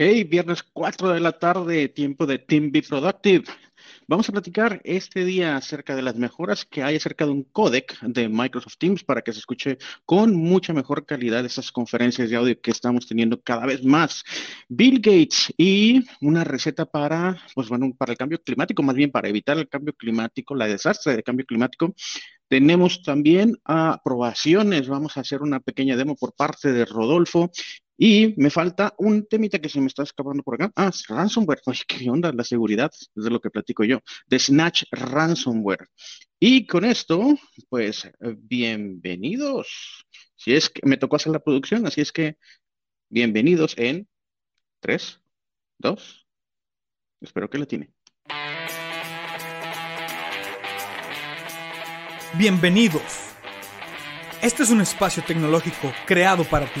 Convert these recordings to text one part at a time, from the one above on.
Hey, viernes 4 de la tarde, tiempo de Team Be Productive. Vamos a platicar este día acerca de las mejoras que hay acerca de un codec de Microsoft Teams para que se escuche con mucha mejor calidad esas conferencias de audio que estamos teniendo cada vez más. Bill Gates y una receta para, pues bueno, para el cambio climático, más bien para evitar el cambio climático, la desastre del cambio climático. Tenemos también aprobaciones. Vamos a hacer una pequeña demo por parte de Rodolfo y me falta un temita que se me está escapando por acá. Ah, ransomware. Oye, ¿qué onda? La seguridad, es de lo que platico yo. De Snatch Ransomware. Y con esto, pues, bienvenidos. Si es que me tocó hacer la producción, así es que bienvenidos en 3, 2, espero que la tiene. Bienvenidos. Este es un espacio tecnológico creado para ti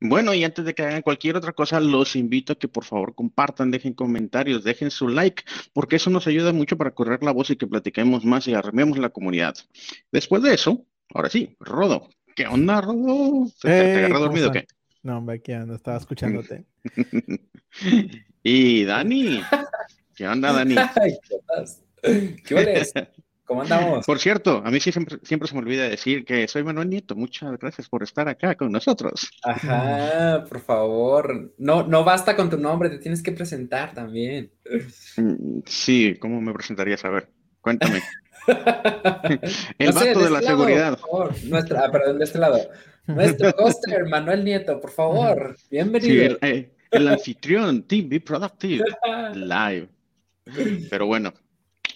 Bueno, y antes de que hagan cualquier otra cosa, los invito a que por favor compartan, dejen comentarios, dejen su like, porque eso nos ayuda mucho para correr la voz y que platiquemos más y arrememos la comunidad. Después de eso, ahora sí, Rodo. ¿Qué onda, Rodo? ¿Te, agarra dormido o qué? No, hombre, aquí ando, estaba escuchándote. y Dani. ¿Qué onda, Dani? ¿Qué, ¿Qué ¿Cómo andamos? Por cierto, a mí sí siempre, siempre se me olvida decir que soy Manuel Nieto. Muchas gracias por estar acá con nosotros. Ajá, por favor. No, no basta con tu nombre, te tienes que presentar también. Mm, sí, ¿cómo me presentarías? A ver, cuéntame. El vato de, la este seguridad. por favor. Nuestra, ah, perdón, de este lado. Nuestro hoster, Manuel Nieto, por favor. Bienvenido. Sí, el, el anfitrión, Team Be Productive, live. Pero bueno,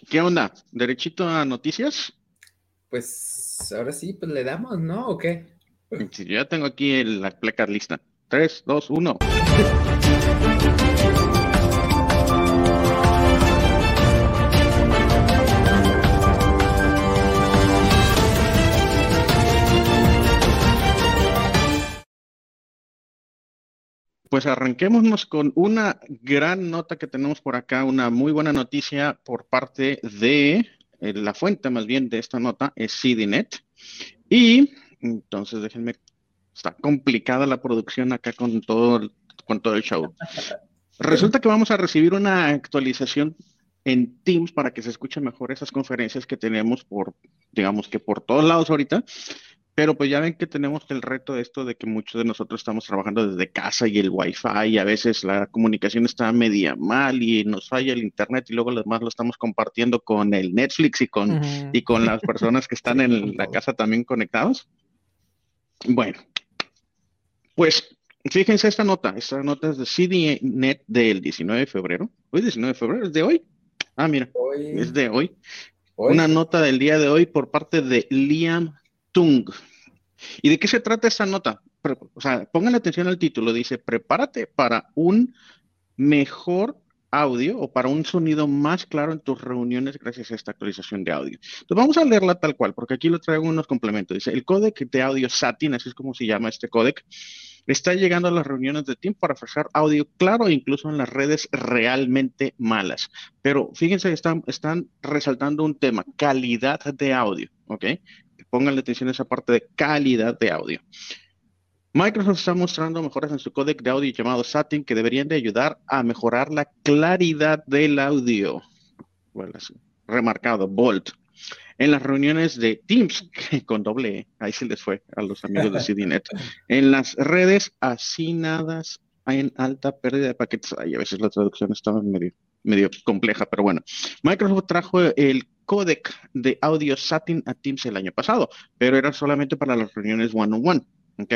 ¿Qué onda? ¿Derechito a noticias? Pues ahora sí, pues le damos, ¿no? ¿O qué? Sí, yo ya tengo aquí la placa lista. 3, 2, 1. Pues arranquémonos con una gran nota que tenemos por acá, una muy buena noticia por parte de eh, la fuente más bien de esta nota es CDNet. Y entonces déjenme, está complicada la producción acá con todo, con todo el show. Resulta que vamos a recibir una actualización en Teams para que se escuchen mejor esas conferencias que tenemos por, digamos que por todos lados ahorita. Pero pues ya ven que tenemos el reto de esto de que muchos de nosotros estamos trabajando desde casa y el wifi y a veces la comunicación está media mal y nos falla el internet y luego lo demás lo estamos compartiendo con el Netflix y con, y con las personas que están en la casa también conectados. Bueno, pues fíjense esta nota, esta nota es de CDNet del 19 de febrero. Hoy 19 de febrero, ¿es de hoy? Ah, mira, es de hoy. Una nota del día de hoy por parte de Liam Tung. ¿Y de qué se trata esta nota? O sea, pongan atención al título. Dice, prepárate para un mejor audio o para un sonido más claro en tus reuniones gracias a esta actualización de audio. Entonces vamos a leerla tal cual, porque aquí lo traigo unos complementos. Dice, el códec de audio SATIN, así es como se llama este códec, está llegando a las reuniones de tiempo para ofrecer audio claro, incluso en las redes realmente malas. Pero fíjense, están, están resaltando un tema, calidad de audio, ¿ok? Pónganle atención a esa parte de calidad de audio. Microsoft está mostrando mejoras en su códec de audio llamado SATIN que deberían de ayudar a mejorar la claridad del audio. Bueno, remarcado, Bolt. En las reuniones de Teams, con doble E, ahí se les fue a los amigos de CDNet. En las redes asignadas en alta pérdida de paquetes. Ay, a veces la traducción estaba medio, medio compleja, pero bueno. Microsoft trajo el codec de audio SATIN a Teams el año pasado, pero era solamente para las reuniones one-on-one, ¿ok?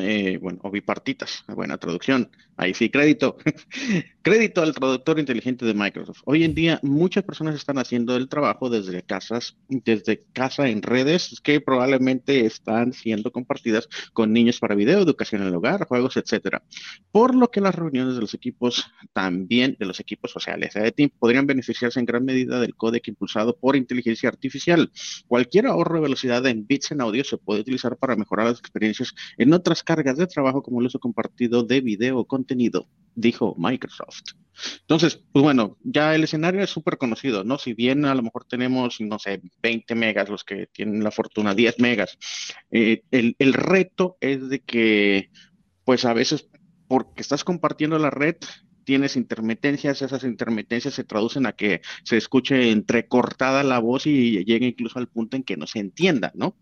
Eh, bueno, o bipartitas, buena traducción. Ahí sí, crédito. crédito al traductor inteligente de Microsoft. Hoy en día muchas personas están haciendo el trabajo desde casas, desde casa en redes que probablemente están siendo compartidas con niños para video, educación en el hogar, juegos, etcétera. Por lo que las reuniones de los equipos, también de los equipos sociales de Team, podrían beneficiarse en gran medida del códec impulsado por inteligencia artificial. Cualquier ahorro de velocidad en bits en audio se puede utilizar para mejorar las experiencias en otras cargas de trabajo como el uso compartido de video contenido, dijo Microsoft. Entonces, pues bueno, ya el escenario es súper conocido, ¿no? Si bien a lo mejor tenemos, no sé, 20 megas, los que tienen la fortuna, 10 megas, eh, el, el reto es de que, pues a veces, porque estás compartiendo la red, tienes intermitencias, esas intermitencias se traducen a que se escuche entrecortada la voz y llegue incluso al punto en que no se entienda, ¿no?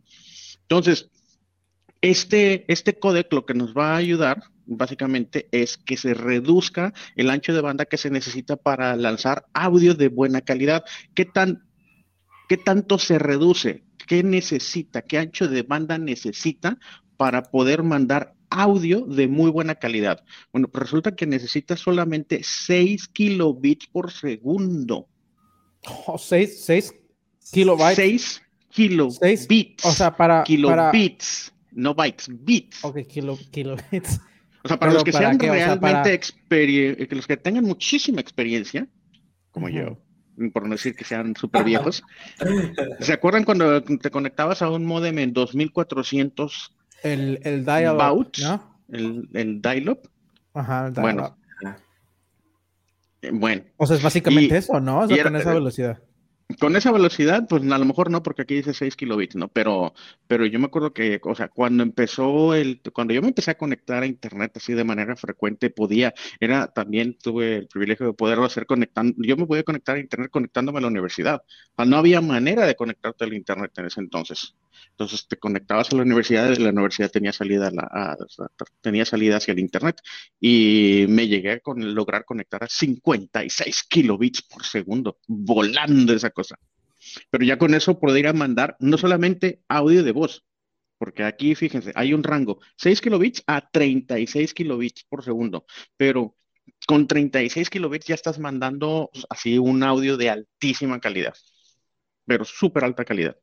Entonces, este, este códec lo que nos va a ayudar básicamente es que se reduzca el ancho de banda que se necesita para lanzar audio de buena calidad. ¿Qué, tan, qué tanto se reduce? ¿Qué necesita? ¿Qué ancho de banda necesita para poder mandar audio de muy buena calidad? Bueno, pues resulta que necesita solamente 6 kilobits por segundo. 6 6 kilobytes. 6 kilobits. O sea, para kilobits no bytes, bits. Ok, kilo, kilobits. O sea, para los que sean realmente o los que tengan muchísima experiencia, como yo, por no decir que sean súper viejos, ¿se acuerdan cuando te conectabas a un modem en 2400 el, el dial-up, ¿no? El, el dial-up. Ajá, el dial Bueno. Bueno. O sea, es básicamente eso, ¿no? O sea, con esa velocidad. Con esa velocidad, pues a lo mejor no, porque aquí dice 6 kilobits, ¿no? Pero, pero yo me acuerdo que, o sea, cuando empezó el, cuando yo me empecé a conectar a internet así de manera frecuente, podía, era, también tuve el privilegio de poderlo hacer conectando, yo me podía conectar a internet conectándome a la universidad. no había manera de conectarte al internet en ese entonces. Entonces te conectabas a la universidad y la universidad tenía salida, a tenía salida hacia el internet y me llegué a lograr conectar a 56 kilobits por segundo, volando esa cosa. Pero ya con eso podría mandar no solamente audio de voz, porque aquí fíjense, hay un rango 6 kilobits a 36 kilobits por segundo, pero con 36 kilobits ya estás mandando así un audio de altísima calidad, pero súper alta calidad.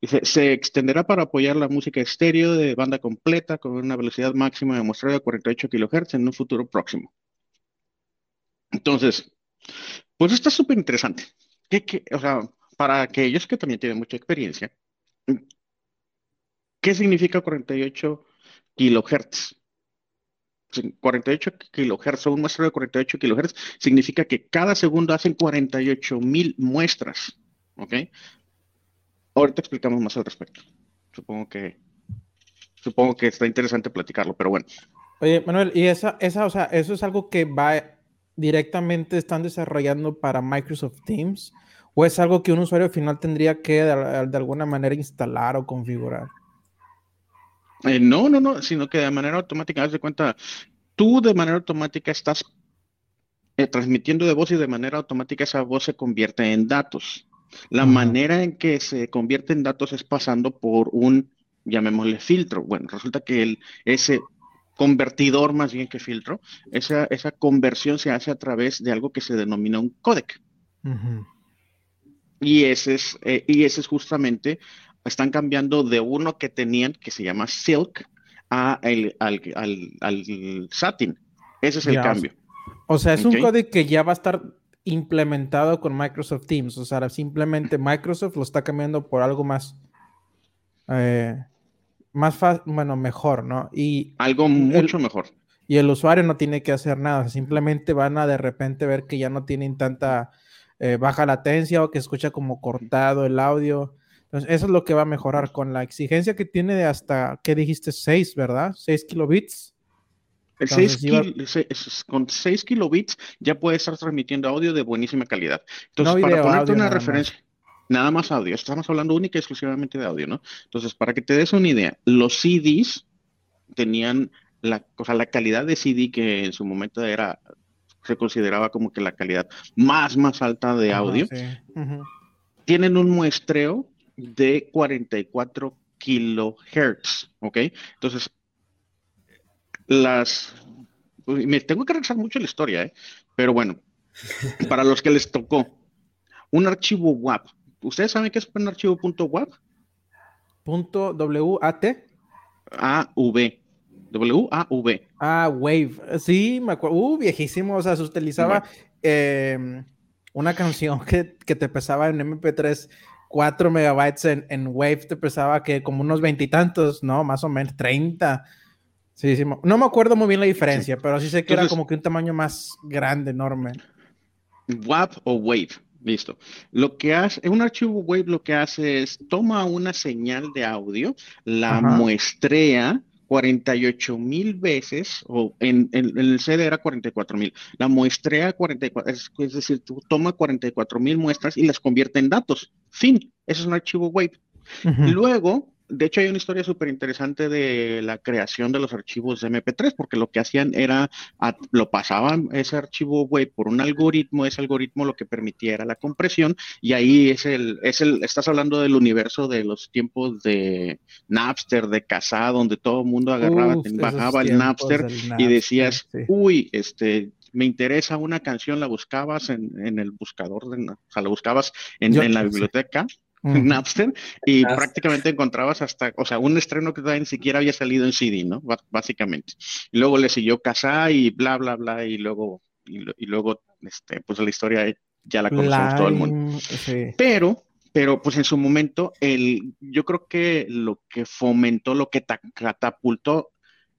Dice, se extenderá para apoyar la música estéreo de banda completa con una velocidad máxima de muestreo de 48 kHz en un futuro próximo. Entonces, pues está súper interesante. o sea, para aquellos que también tienen mucha experiencia, ¿qué significa 48 kHz? 48 kHz o un muestreo de 48 kHz significa que cada segundo hacen 48 mil muestras. ¿Ok? Ahorita explicamos más al respecto. Supongo que supongo que está interesante platicarlo, pero bueno. Oye, Manuel, y esa, esa, o sea, eso es algo que va directamente están desarrollando para Microsoft Teams, o es algo que un usuario final tendría que de, alguna manera instalar o configurar. Eh, no, no, no, sino que de manera automática, haz de cuenta, tú de manera automática estás eh, transmitiendo de voz y de manera automática esa voz se convierte en datos. La manera en que se convierte en datos es pasando por un, llamémosle filtro. Bueno, resulta que el, ese convertidor más bien que filtro, esa, esa conversión se hace a través de algo que se denomina un codec. Y ese es, eh, y ese es justamente, están cambiando de uno que tenían, que se llama Silk, a el, al, al, Satin. Ese es el cambio. O sea, es un codec que ya va a estar implementado con Microsoft Teams. O sea, simplemente Microsoft lo está cambiando por algo más, eh, más fácil, bueno, mejor, ¿no? Y algo mucho mejor. Y el usuario no tiene que hacer nada, simplemente van a de repente ver que ya no tienen tanta eh, baja latencia o que escucha como cortado el audio. Entonces, eso es lo que va a mejorar con la exigencia que tiene de hasta, ¿qué dijiste? 6, ¿verdad? 6 kilobits. Con 6 kilobits ya puede estar transmitiendo audio de buenísima calidad. Entonces, para ponerte una referencia, nada más audio, estamos hablando única y exclusivamente de audio, ¿no? Entonces, para que te des una idea, los CDs tenían la, o la calidad de CD que en su momento era, se consideraba como que la calidad más, más alta de audio, tienen un muestreo de 44 kilohertz, ¿ok? Entonces, las... Me tengo que regresar mucho la historia, ¿eh? Pero bueno, para los que les tocó, un archivo WAP. ¿Ustedes saben qué es un archivo .wap? Punto WAT. AV. W-A-V. Ah, Wave. Sí, me acuerdo. Uh, viejísimo. O sea, se utilizaba em, una canción que, te pesaba en MP3 4 megabytes en, Wave, te pesaba que como unos veintitantos, ¿no? Más o menos, 30. Sí, sí. No me acuerdo muy bien la diferencia, pero sí sé que era como que un tamaño más grande, enorme. WAP o Wave. Listo. Lo que hace, un archivo Wave lo que hace es toma una señal de audio, la muestrea 48 mil veces, o en, el CD era 44 mil, la muestrea 44, es, es decir, tú toma 44 mil muestras y las convierte en datos. Fin, ese es un archivo wave. Luego, de hecho, hay una historia súper interesante de la creación de los archivos de MP3, porque lo que hacían era, lo pasaban ese archivo web por un algoritmo, ese algoritmo lo que permitía era la compresión, y ahí es el, es el, estás hablando del universo de los tiempos de Napster, de Casa, donde todo el mundo agarraba, bajaba el Napster, y decías, uy, este, me interesa una canción, la buscabas en, el buscador, o sea, la buscabas en, la biblioteca Napster y prácticamente encontrabas hasta, o sea, un estreno que todavía ni siquiera había salido en CD, ¿no? básicamente. Y luego le siguió Casa y bla, bla, bla, y luego, y, luego, este, pues la historia ya la conocemos todo el mundo. Pero, pero pues en su momento, el, yo creo que lo que fomentó, lo que catapultó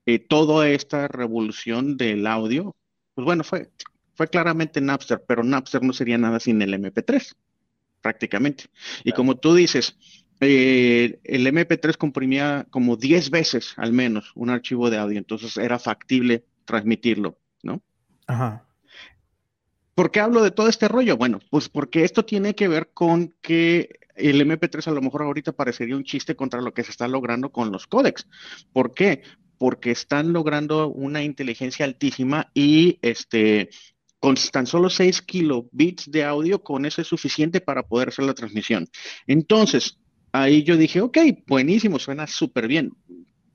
eh, toda esta revolución del audio, pues bueno, fue, fue claramente Napster, pero Napster no sería nada sin el MP3 prácticamente. Y como tú dices, eh, el MP3 comprimía como 10 veces al menos un archivo de audio, entonces era factible transmitirlo, ¿no? Ajá. ¿Por qué hablo de todo este rollo? Bueno, pues porque esto tiene que ver con que el MP3 a lo mejor ahorita parecería un chiste contra lo que se está logrando con los códecs. ¿Por qué? Porque están logrando una inteligencia altísima y este con tan solo 6 kilobits de audio, con eso es suficiente para poder hacer la transmisión. Entonces, ahí yo dije, ok, buenísimo, suena súper bien.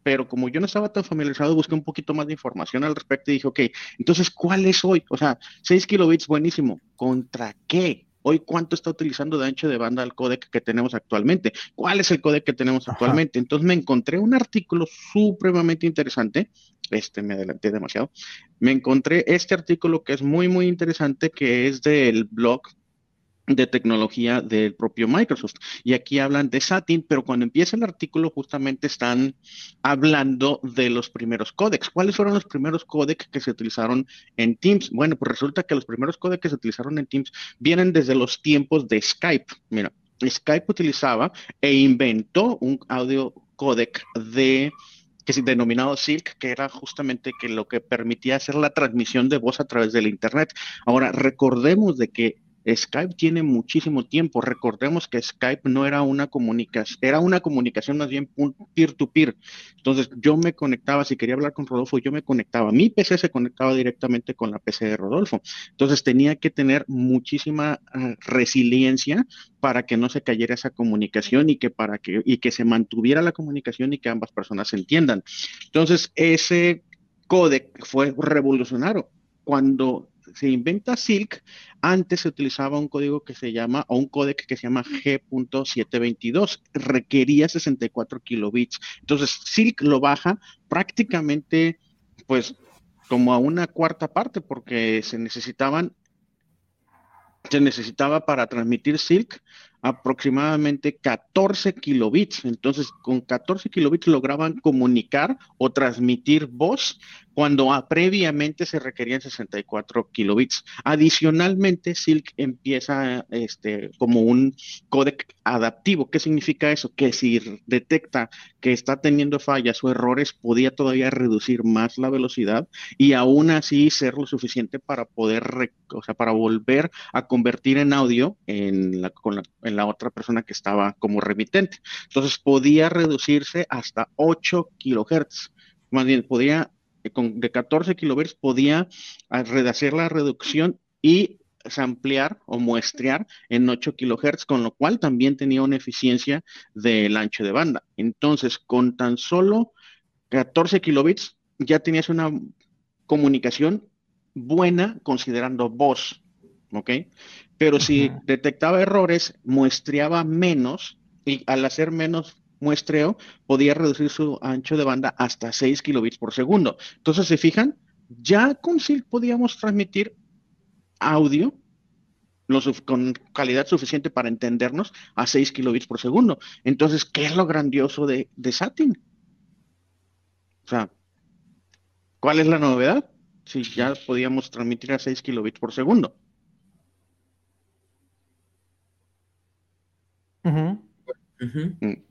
Pero como yo no estaba tan familiarizado, busqué un poquito más de información al respecto y dije, ok, entonces, ¿cuál es hoy? O sea, 6 kilobits, buenísimo. ¿Contra qué? Hoy, ¿cuánto está utilizando de ancho de banda el códec que tenemos actualmente? ¿Cuál es el códec que tenemos actualmente? Entonces me encontré un artículo supremamente interesante. Este me adelanté demasiado. Me encontré este artículo que es muy, muy interesante, que es del blog de tecnología del propio Microsoft. Y aquí hablan de Satin, pero cuando empieza el artículo justamente están hablando de los primeros códecs. ¿Cuáles fueron los primeros códecs que se utilizaron en Teams? Bueno, pues resulta que los primeros códecs que se utilizaron en Teams vienen desde los tiempos de Skype. Mira, Skype utilizaba e inventó un audio codec de que es denominado Silk, que era justamente que lo que permitía hacer la transmisión de voz a través del Internet. Ahora, recordemos de que Skype tiene muchísimo tiempo. Recordemos que Skype no era una comunicación, era una comunicación más bien peer-to-peer. Entonces yo me conectaba, si quería hablar con Rodolfo, yo me conectaba. Mi PC se conectaba directamente con la PC de Rodolfo. Entonces tenía que tener muchísima ah, resiliencia para que no se cayera esa comunicación y que para que y que se mantuviera la comunicación y que ambas personas se entiendan. Entonces ese códec fue revolucionario cuando se inventa Silk, antes se utilizaba un código que se llama, o un códec que se llama G.722, requería 64 kilobits. Entonces, Silk lo baja prácticamente, pues, como a una cuarta parte, porque se necesitaban, se necesitaba para transmitir Silk aproximadamente 14 kilobits. Entonces, con 14 kilobits lograban comunicar o transmitir voz cuando previamente se requerían 64 kilobits. Adicionalmente, Silk empieza este, como un códec adaptivo. ¿Qué significa eso? Que si detecta que está teniendo fallas o errores, podía todavía reducir más la velocidad y aún así ser lo suficiente para poder, o sea, para volver a convertir en audio en la, en la otra persona que estaba como remitente. Entonces, podía reducirse hasta 8 kilohertz. Más bien, podía con, de 14 kilohertz podía hacer la reducción y ampliar o muestrear en 8 kilohertz, con lo cual también tenía una eficiencia del ancho de banda. Entonces, con tan solo 14 kilobits ya tenías una comunicación buena considerando voz, ¿ok? Pero si detectaba errores, muestreaba menos y al hacer menos muestreo podía reducir su ancho de banda hasta 6 kilobits por segundo. Entonces, ¿se fijan? Ya con SIL podíamos transmitir audio con calidad suficiente para entendernos a 6 kilobits por segundo. Entonces, ¿qué es lo grandioso de, de Satin? O sea, ¿cuál es la novedad? Si ya podíamos transmitir a 6 kilobits por segundo. Mm-hmm. Mm-hmm. Mm.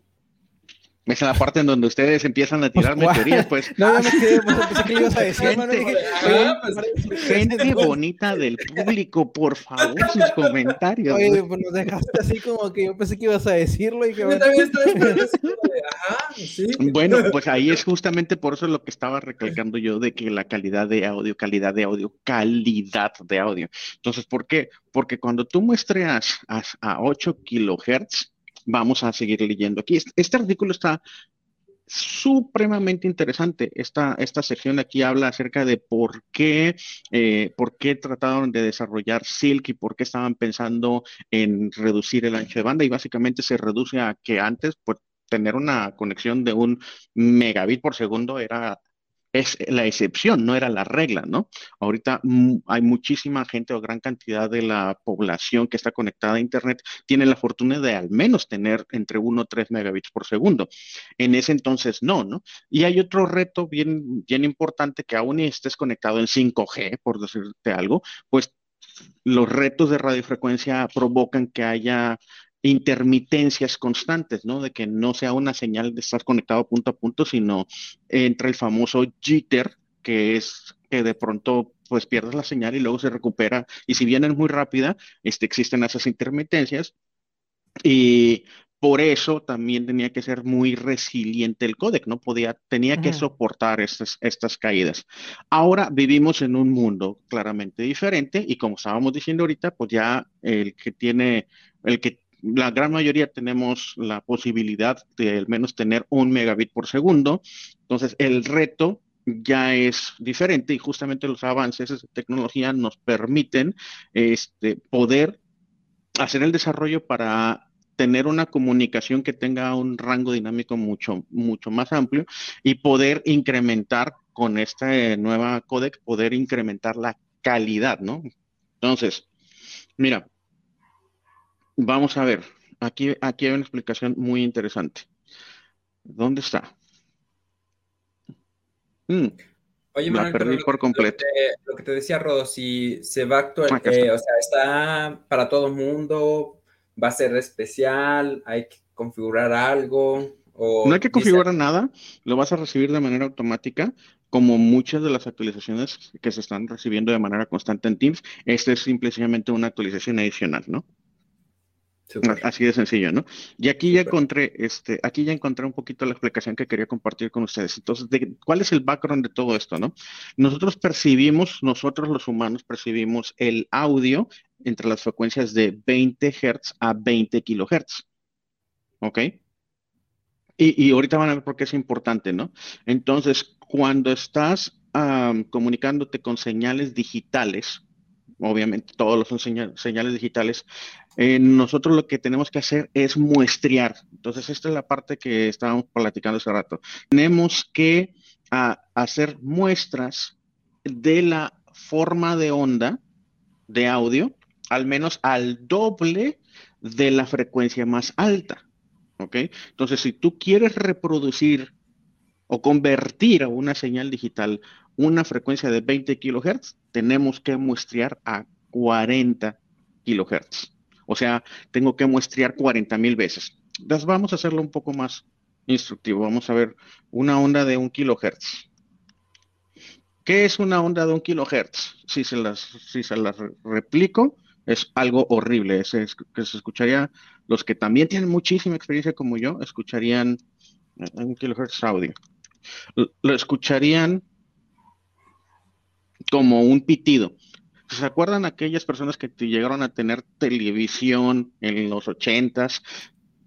Es en la parte en donde ustedes empiezan a tirar pues, teorías, pues. No, yo me quedé, pues pensé que ibas a decir, gente, ah, pues, gente bonita del público, por favor, sus comentarios. Oye, pues nos dejaste así como que yo pensé que ibas a decirlo y que. Yo también Ajá, sí. Bueno, pues ahí es justamente por eso lo que estaba recalcando yo de que la calidad de audio, calidad de audio, calidad de audio. Entonces, ¿por qué? Porque cuando tú muestreas a, a 8 kilohertz, vamos a seguir leyendo aquí. Este, artículo está supremamente interesante. Esta, esta sección aquí habla acerca de por qué, eh, por qué trataron de desarrollar Silk y por qué estaban pensando en reducir el ancho de banda y básicamente se reduce a que antes, pues, tener una conexión de un megabit por segundo era es la excepción, no era la regla, ¿no? Ahorita hay muchísima gente o gran cantidad de la población que está conectada a Internet tiene la fortuna de al menos tener entre 1 o 3 megabits por segundo. En ese entonces no, ¿no? Y hay otro reto bien, bien importante que aún estés conectado en 5G, por decirte algo, pues los retos de radiofrecuencia provocan que haya intermitencias constantes, ¿no? De que no sea una señal de estar conectado punto a punto, sino entre el famoso jitter, que es que de pronto pues pierdes la señal y luego se recupera. Y si bien es muy rápida, este, existen esas intermitencias. Y por eso también tenía que ser muy resiliente el códec, no podía, tenía que soportar estas, estas caídas. Ahora vivimos en un mundo claramente diferente y como estábamos diciendo ahorita, pues ya el que tiene, el que la gran mayoría tenemos la posibilidad de al menos tener un megabit por segundo. Entonces, el reto ya es diferente y justamente los avances de tecnología nos permiten este, poder hacer el desarrollo para tener una comunicación que tenga un rango dinámico mucho, mucho más amplio y poder incrementar con esta nueva codec, poder incrementar la calidad, ¿no? Entonces, mira, Vamos a ver, aquí, aquí hay una explicación muy interesante. ¿Dónde está? Mm, Oye, Manuel, perdí por completo. Lo que, te decía Rodo, si se va a actuar, eh, o sea, está para todo el mundo, va a ser especial, hay que configurar algo. O no hay que configurar nada, lo vas a recibir de manera automática, como muchas de las actualizaciones que se están recibiendo de manera constante en Teams. Esta es simplemente una actualización adicional, ¿no? Así de sencillo, ¿no? Y aquí ya encontré, este, aquí ya encontré un poquito la explicación que quería compartir con ustedes. Entonces, ¿cuál es el background de todo esto, no? Nosotros percibimos, nosotros los humanos percibimos el audio entre las frecuencias de 20 Hz a 20 kHz. ¿Ok? Y, ahorita van a ver por qué es importante, ¿no? Entonces, cuando estás comunicándote con señales digitales, obviamente todos los son señales digitales, eh, nosotros lo que tenemos que hacer es muestrear. Entonces, esta es la parte que estábamos platicando hace rato. Tenemos que hacer muestras de la forma de onda de audio, al menos al doble de la frecuencia más alta. ¿Ok? Entonces, si tú quieres reproducir o convertir a una señal digital una frecuencia de 20 kilohertz, tenemos que muestrear a 40 kilohertz. O sea, tengo que muestrear 40 mil veces. Entonces vamos a hacerlo un poco más instructivo. Vamos a ver una onda de un kilohertz. ¿Qué es una onda de un kilohertz? Si se las, si se las replico, es algo horrible. Es, que se escucharía, los que también tienen muchísima experiencia como yo, escucharían eh, un kilohertz audio. Lo escucharían como un pitido. ¿Se acuerdan aquellas personas que llegaron a tener televisión en los ochentas?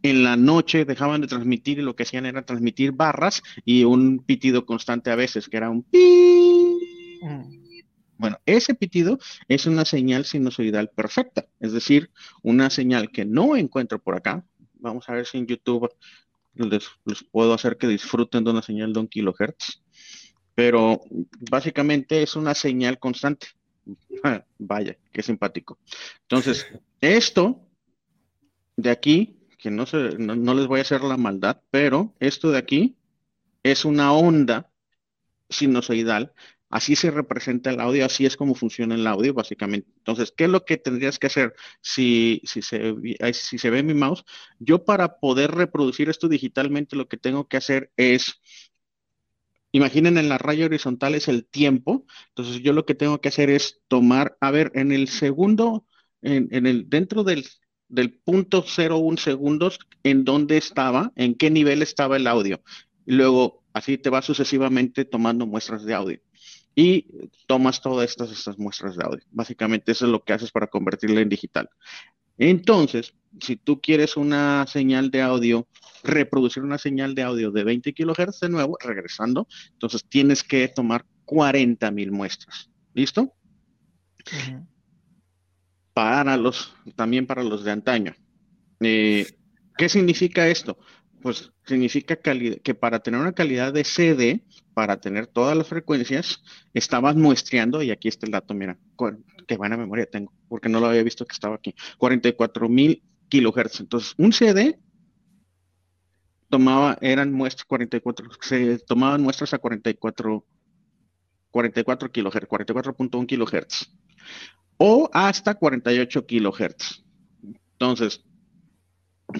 En la noche dejaban de transmitir y lo que hacían era transmitir barras y un pitido constante a veces, que era un pi. Mm. Bueno, ese pitido es una señal sinusoidal perfecta, es decir, una señal que no encuentro por acá. Vamos a ver si en YouTube les, puedo hacer que disfruten de una señal de un kilohertz, pero básicamente es una señal constante. vaya, qué simpático. Entonces, esto de aquí, que no, se, no les voy a hacer la maldad, pero esto de aquí es una onda sinusoidal Así se representa el audio, así es como funciona el audio, básicamente. Entonces, ¿qué es lo que tendrías que hacer si, si, se, si se ve mi mouse? Yo para poder reproducir esto digitalmente, lo que tengo que hacer es, imaginen en la raya horizontal es el tiempo. Entonces, yo lo que tengo que hacer es tomar, a ver, en el segundo, en, el, dentro del, del punto 01 segundos, en dónde estaba, en qué nivel estaba el audio. Luego, así te va sucesivamente tomando muestras de audio y tomas todas estas, estas muestras de audio. Básicamente eso es lo que haces para convertirla en digital. Entonces, si tú quieres una señal de audio, reproducir una señal de audio de 20 kilohertz de nuevo, regresando, entonces tienes que tomar 40 mil muestras. ¿Listo? Para los, también para los de antaño. Eh, ¿Qué significa esto? Pues significa que para tener una calidad de CD, para tener todas las frecuencias, estabas muestreando, y aquí está el dato, mira, qué buena memoria tengo, porque no lo había visto que estaba aquí, 44 mil kilohertz. Entonces, un CD tomaba, eran muestras 44, se tomaban muestras a 44, 44 kilohertz, 44.1 kilohertz, o hasta 48 kilohertz. Entonces,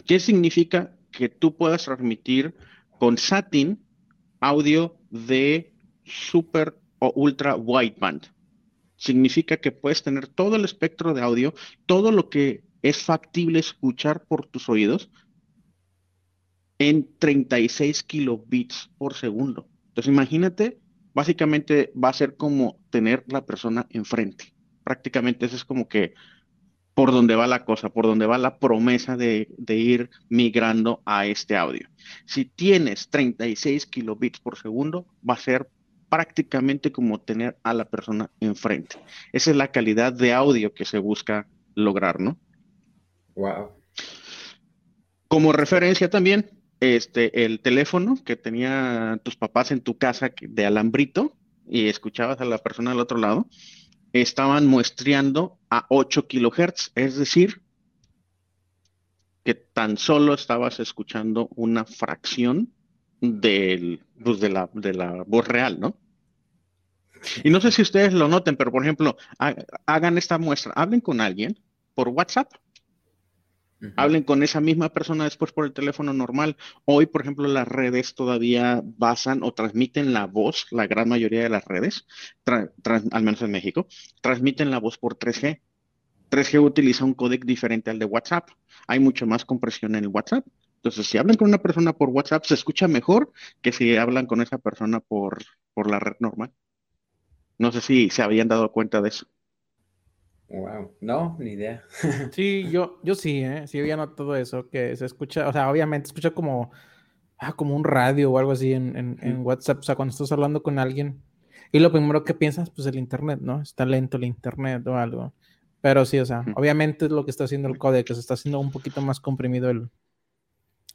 ¿qué significa que tú puedas transmitir con SATIN audio de super o ultra wideband. Significa que puedes tener todo el espectro de audio, todo lo que es factible escuchar por tus oídos en 36 kilobits por segundo. Entonces imagínate, básicamente va a ser como tener la persona enfrente. Prácticamente eso es como que por donde va la cosa, por donde va la promesa de, ir migrando a este audio. Si tienes 36 kilobits por segundo, va a ser prácticamente como tener a la persona enfrente. Esa es la calidad de audio que se busca lograr, ¿no? Wow. Como referencia también, este, el teléfono que tenía tus papás en tu casa de alambrito y escuchabas a la persona al otro lado, estaban muestreando a 8 kilohertz, es decir, que tan solo estabas escuchando una fracción del, pues, de, la, de la voz real, ¿no? Y no sé si ustedes lo noten, pero por ejemplo, hagan esta muestra, hablen con alguien por WhatsApp Hablen con esa misma persona después por el teléfono normal. Hoy, por ejemplo, las redes todavía basan o transmiten la voz, la gran mayoría de las redes, al menos en México, transmiten la voz por 3G. 3G utiliza un códec diferente al de WhatsApp. Hay mucho más compresión en el WhatsApp. Entonces, si hablan con una persona por WhatsApp, se escucha mejor que si hablan con esa persona por, por la red normal. No sé si se habían dado cuenta de eso. Wow, no, ni idea. sí, yo, yo sí, ¿eh? sí había notado eso, que se escucha, o sea, obviamente escucha como, ah, como un radio o algo así en, WhatsApp, o sea, cuando estás hablando con alguien y lo primero que piensas, pues el internet, ¿no? Está lento el internet o algo. Pero sí, o sea, obviamente es lo que está haciendo el códec, que se está haciendo un poquito más comprimido el,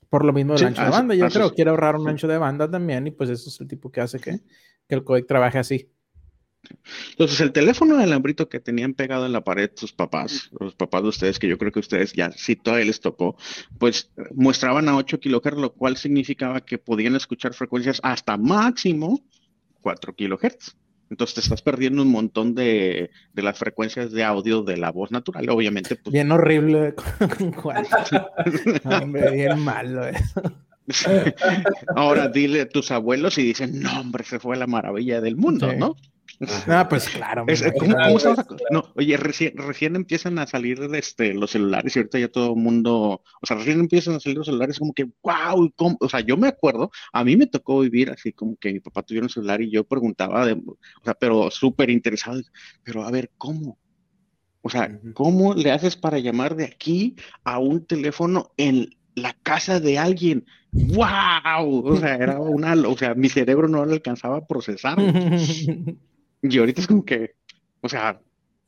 por lo mismo el ancho de banda. Yo creo que quiere ahorrar un ancho de banda también y pues eso es el tipo que hace que, que el códec trabaje así. Entonces, el teléfono de alambrito que tenían pegado en la pared sus papás, los papás de ustedes, que yo creo que ustedes ya, si todavía les tocó, pues muestraban a 8 kilohertz, lo cual significaba que podían escuchar frecuencias hasta máximo 4 kilohertz. Entonces te estás perdiendo un montón de, las frecuencias de audio de la voz natural, obviamente. Pues bien horrible. hombre, bien malo eso. Ahora dile a tus abuelos y dicen, no, hombre, se fue la maravilla del mundo, ¿no? Ah, pues claro. No, oye, recién, recién empiezan a salir este, los celulares y ahorita ya todo el mundo, o sea, recién empiezan a salir los celulares como que, wow, o sea, yo me acuerdo, a mí me tocó vivir así como que mi papá tuviera un celular y yo preguntaba, de, o sea, pero súper interesado, pero a ver, ¿cómo? O sea, ¿cómo le haces para llamar de aquí a un teléfono en la casa de alguien? ¡Wow! O sea, era una, o sea, mi cerebro no lo alcanzaba a procesar. y ahorita es como que, o sea,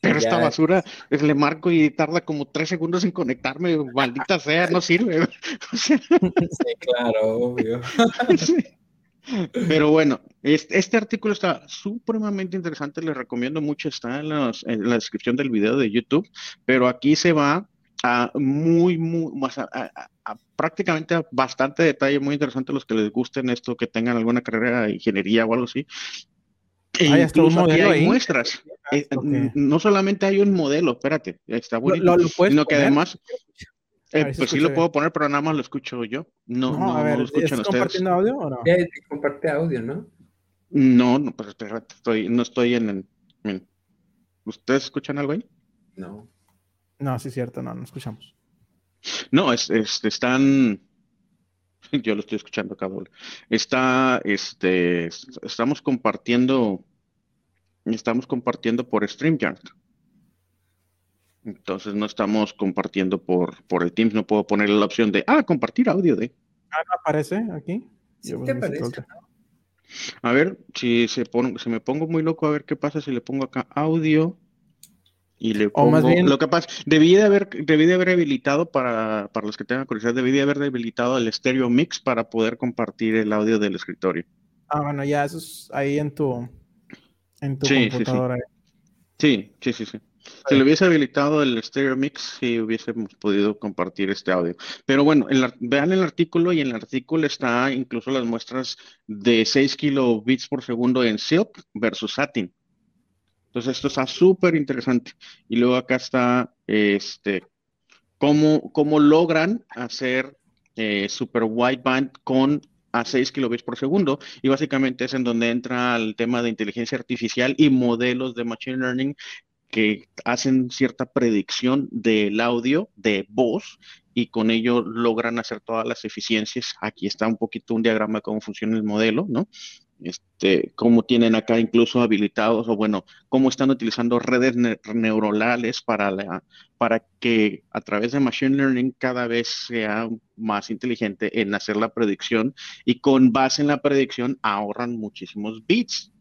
pero esta basura le marco y tarda como tres segundos en conectarme, maldita sea, no sirve. sí, claro, obvio. Pero bueno, este, artículo está supremamente interesante, les recomiendo mucho, está en, la descripción del video de YouTube, pero aquí se va a muy, muy, más a, prácticamente a bastante detalle, muy interesante los que les gusten esto, que tengan alguna carrera de ingeniería o algo así. E incluso aquí hay muestras. Eh, no solamente hay un modelo, espérate, está bonito, sino que además eh, pues sí lo puedo poner, pero nada más lo escucho yo. No, no, lo escuchan ustedes. compartiendo audio o no? comparte audio, ¿no? No, no, pues espérate, estoy, no estoy en, ¿Ustedes escuchan algo ahí? No. No, sí es cierto, no, no escuchamos. No, es, están... Yo lo estoy escuchando acá, Está, este, estamos compartiendo, estamos compartiendo por StreamYard. Entonces no estamos compartiendo por, por el Teams, no puedo poner la opción de, ah, compartir audio de. Ah, no aparece aquí. Sí, te aparece. A ver, si se, pone, se me pongo muy loco, a ver qué pasa si le pongo acá audio y le pongo... Lo que pasa, debí de haber, debí de haber habilitado, para, para los que tengan curiosidad, debí de haber habilitado el Stereo Mix para poder compartir el audio del escritorio. Ah, bueno, ya eso es ahí en tu, en tu computadora. sí, sí, sí. sí. Si le hubiese habilitado el Stereo Mix, sí hubiésemos podido compartir este audio. Pero bueno, vean el artículo y en el artículo está incluso las muestras de 6 kilobits por segundo en Silk versus Satin. Entonces esto está súper interesante. Y luego acá está este, cómo, cómo logran hacer eh, super wideband con a 6 kilobits por segundo y básicamente es en donde entra el tema de inteligencia artificial y modelos de machine learning que hacen cierta predicción del audio de voz y con ello logran hacer todas las eficiencias. Aquí está un poquito un diagrama de cómo funciona el modelo, ¿no? Este, cómo tienen acá incluso habilitados, o bueno, cómo están utilizando redes neuronales para, la, para que a través de Machine Learning cada vez sea más inteligente en hacer la predicción y con base en la predicción ahorran muchísimos bits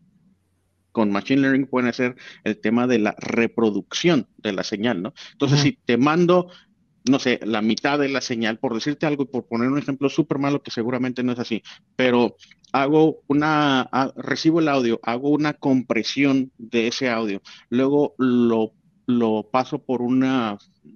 con Machine Learning pueden hacer el tema de la reproducción de la señal, ¿no? Entonces, si te mando, no sé, la mitad de la señal, por decirte algo y por poner un ejemplo súper malo que seguramente no es así, pero hago una, recibo el audio, hago una compresión de ese audio, luego lo lo paso por un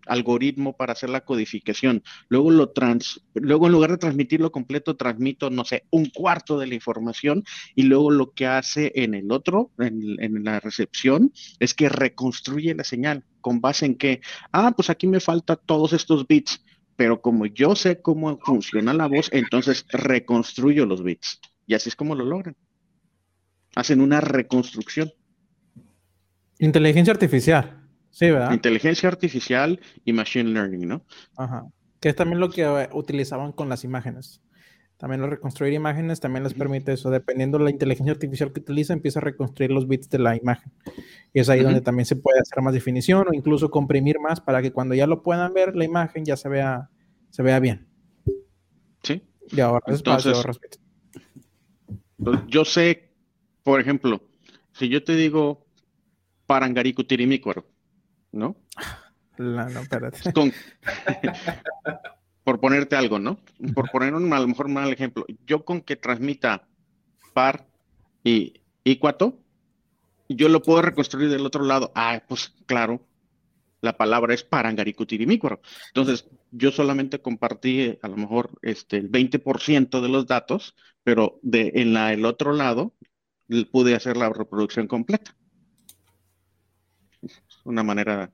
algoritmo para hacer la codificación. Luego lo trans, luego en lugar de transmitirlo completo, transmito, no sé, un cuarto de la información y luego lo que hace en el otro, en, la recepción, es que reconstruye la señal con base en que, ah, pues aquí me falta todos estos bits, pero como yo sé cómo funciona la voz, entonces reconstruyo los bits. Y así es como lo logran. Hacen una reconstrucción. Inteligencia artificial. Sí, ¿verdad? Inteligencia artificial y machine learning, ¿no? Ajá. Que es también lo que eh, utilizaban con las imágenes. También lo reconstruir imágenes también les permite eso. Dependiendo de la inteligencia artificial que utiliza, empieza a reconstruir los bits de la imagen. Y es ahí donde también se puede hacer más definición o incluso comprimir más para que cuando ya lo puedan ver, la imagen ya se vea, se vea bien. Sí. Y ahora Entonces, pues, yo sé, por ejemplo, si yo te digo Parangaricutirimícuaro, ¿no? No, no, espérate. por ponerte algo, ¿no? Por poner un a lo mejor mal ejemplo. Yo con que transmita par y cuato, yo lo puedo reconstruir del otro lado. Ah, pues claro, la palabra es parangaricutirimícuaro. Entonces, yo solamente compartí a lo mejor este, el 20% de los datos, pero de, en la, el otro lado pude hacer la reproducción completa una manera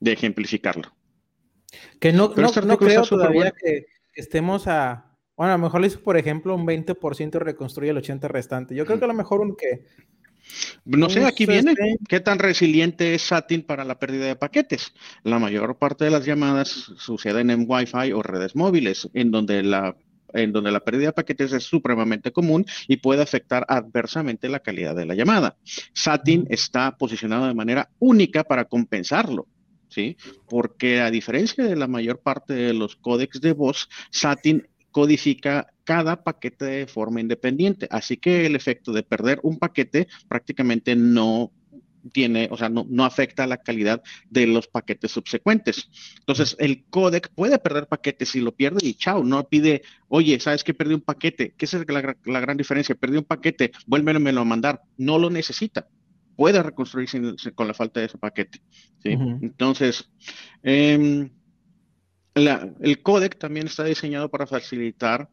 de ejemplificarlo. Que no, no, este creo todavía que, estemos a. Bueno, a lo mejor le hizo, por ejemplo, un 20% y reconstruye el 80% restante. Yo creo que a lo mejor un que. No sé, aquí viene. ¿Qué tan resiliente es Satin para la pérdida de paquetes? La mayor parte de las llamadas suceden en Wi-Fi o redes móviles, en donde la en donde la pérdida de paquetes es supremamente común y puede afectar adversamente la calidad de la llamada. SATIN está posicionado de manera única para compensarlo. ¿Sí? Porque a diferencia de la mayor parte de los códecs de voz, SATIN codifica cada paquete de forma independiente. Así que el efecto de perder un paquete prácticamente no tiene, o sea, no, no, afecta la calidad de los paquetes subsecuentes. Entonces, el codec puede perder paquetes si lo pierde y chao, no pide, oye, ¿sabes que perdí un paquete? ¿Qué es la, la gran diferencia? Perdí un paquete, vuélvemelo a mandar. No lo necesita. Puede reconstruirse con la falta de ese paquete. ¿sí? Entonces, em, el codec también está diseñado para facilitar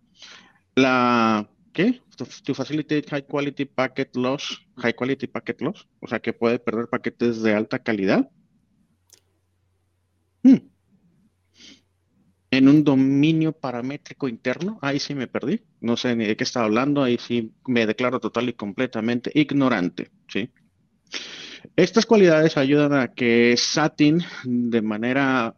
la ¿qué? To, facilitate high quality packet loss, high quality packet loss, o sea que puede perder paquetes de alta calidad. Hmm. En un dominio paramétrico interno, ahí sí me perdí, no sé ni de qué estaba hablando, ahí sí me declaro total y completamente ignorante, ¿sí? Estas cualidades ayudan a que Satin de manera,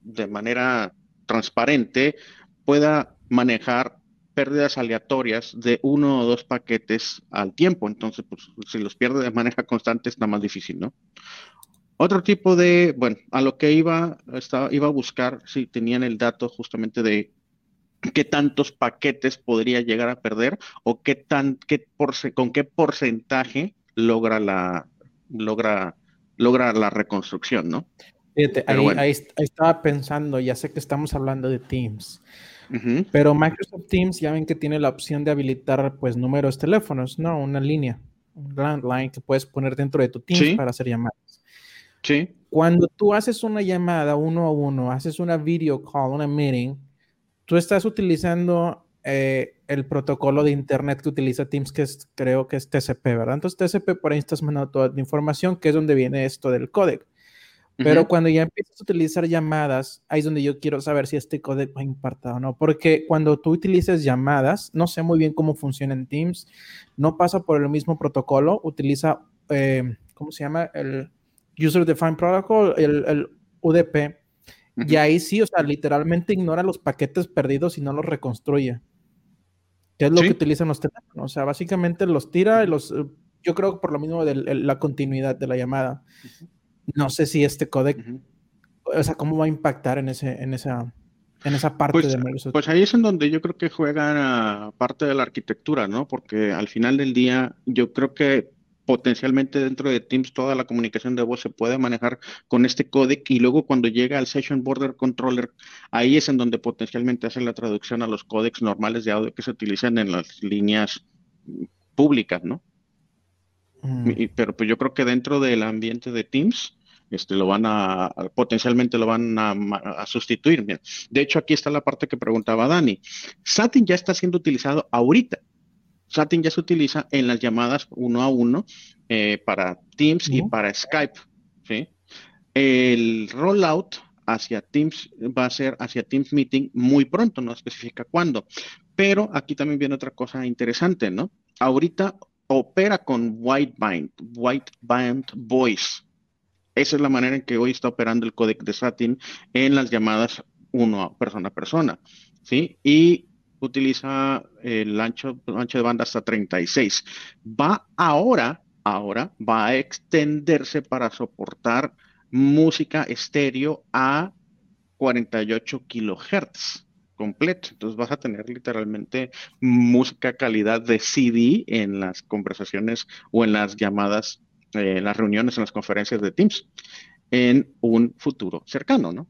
de manera transparente pueda manejar pérdidas aleatorias de uno o dos paquetes al tiempo. Entonces, pues, si los pierde de manera constante está más difícil, ¿no? Otro tipo de, bueno, a lo que iba, estaba, iba a buscar si tenían el dato justamente de qué tantos paquetes podría llegar a perder o qué tan, qué con qué porcentaje logra la, logra, logra la reconstrucción, ¿no? Fíjate, ahí, ahí, estaba pensando, ya sé que estamos hablando de Teams, pero Microsoft Teams ya ven que tiene la opción de habilitar pues números teléfonos, ¿no? Una línea, un landline que puedes poner dentro de tu Teams para hacer llamadas. Sí. Cuando tú haces una llamada uno a uno, haces una video call, una meeting, tú estás utilizando eh, el protocolo de internet que utiliza Teams, que es, creo que es TCP, ¿verdad? Entonces TCP por ahí estás mandando toda la información, que es donde viene esto del códec. Pero cuando ya empiezas a utilizar llamadas, ahí es donde yo quiero saber si este código va impactar o no. Porque cuando tú utilizas llamadas, no sé muy bien cómo funciona en Teams, no pasa por el mismo protocolo, utiliza, eh, ¿cómo se llama? El User Defined Protocol, el, UDP. Y ahí sí, o sea, literalmente ignora los paquetes perdidos y no los reconstruye. ¿Qué es lo que utilizan los teléfonos? O sea, básicamente los tira y los. Yo creo que por lo mismo de la continuidad de la llamada. No sé si este codec, o sea, cómo va a impactar en, ese, en, esa, en esa parte pues, de Microsoft. Pues ahí es en donde yo creo que juega parte de la arquitectura, ¿no? Porque al final del día, yo creo que potencialmente dentro de Teams toda la comunicación de voz se puede manejar con este codec y luego cuando llega al Session Border Controller, ahí es en donde potencialmente hace la traducción a los códecs normales de audio que se utilizan en las líneas públicas, ¿no? Mm. pero pues yo creo que dentro del ambiente de Teams, este, lo van a, potencialmente lo van a, sustituir. De hecho, aquí está la parte que preguntaba Dani. Satin ya está siendo utilizado ahorita. Satin ya se utiliza en las llamadas uno a uno eh, para Teams y para Skype. El rollout hacia Teams va a ser hacia Teams Meeting muy pronto, no especifica cuándo. Pero aquí también viene otra cosa interesante, ¿no? Ahorita opera con white band, white band voice. Esa es la manera en que hoy está operando el códec de SATIN en las llamadas uno a persona a persona, ¿sí? Y utiliza el ancho, ancho de banda hasta 36. Va ahora, ahora va a extenderse para soportar música estéreo a 48 kilohertz completo. Entonces vas a tener literalmente música calidad de CD en las conversaciones o en las llamadas, eh, en las reuniones, en las conferencias de Teams en un futuro cercano, ¿no?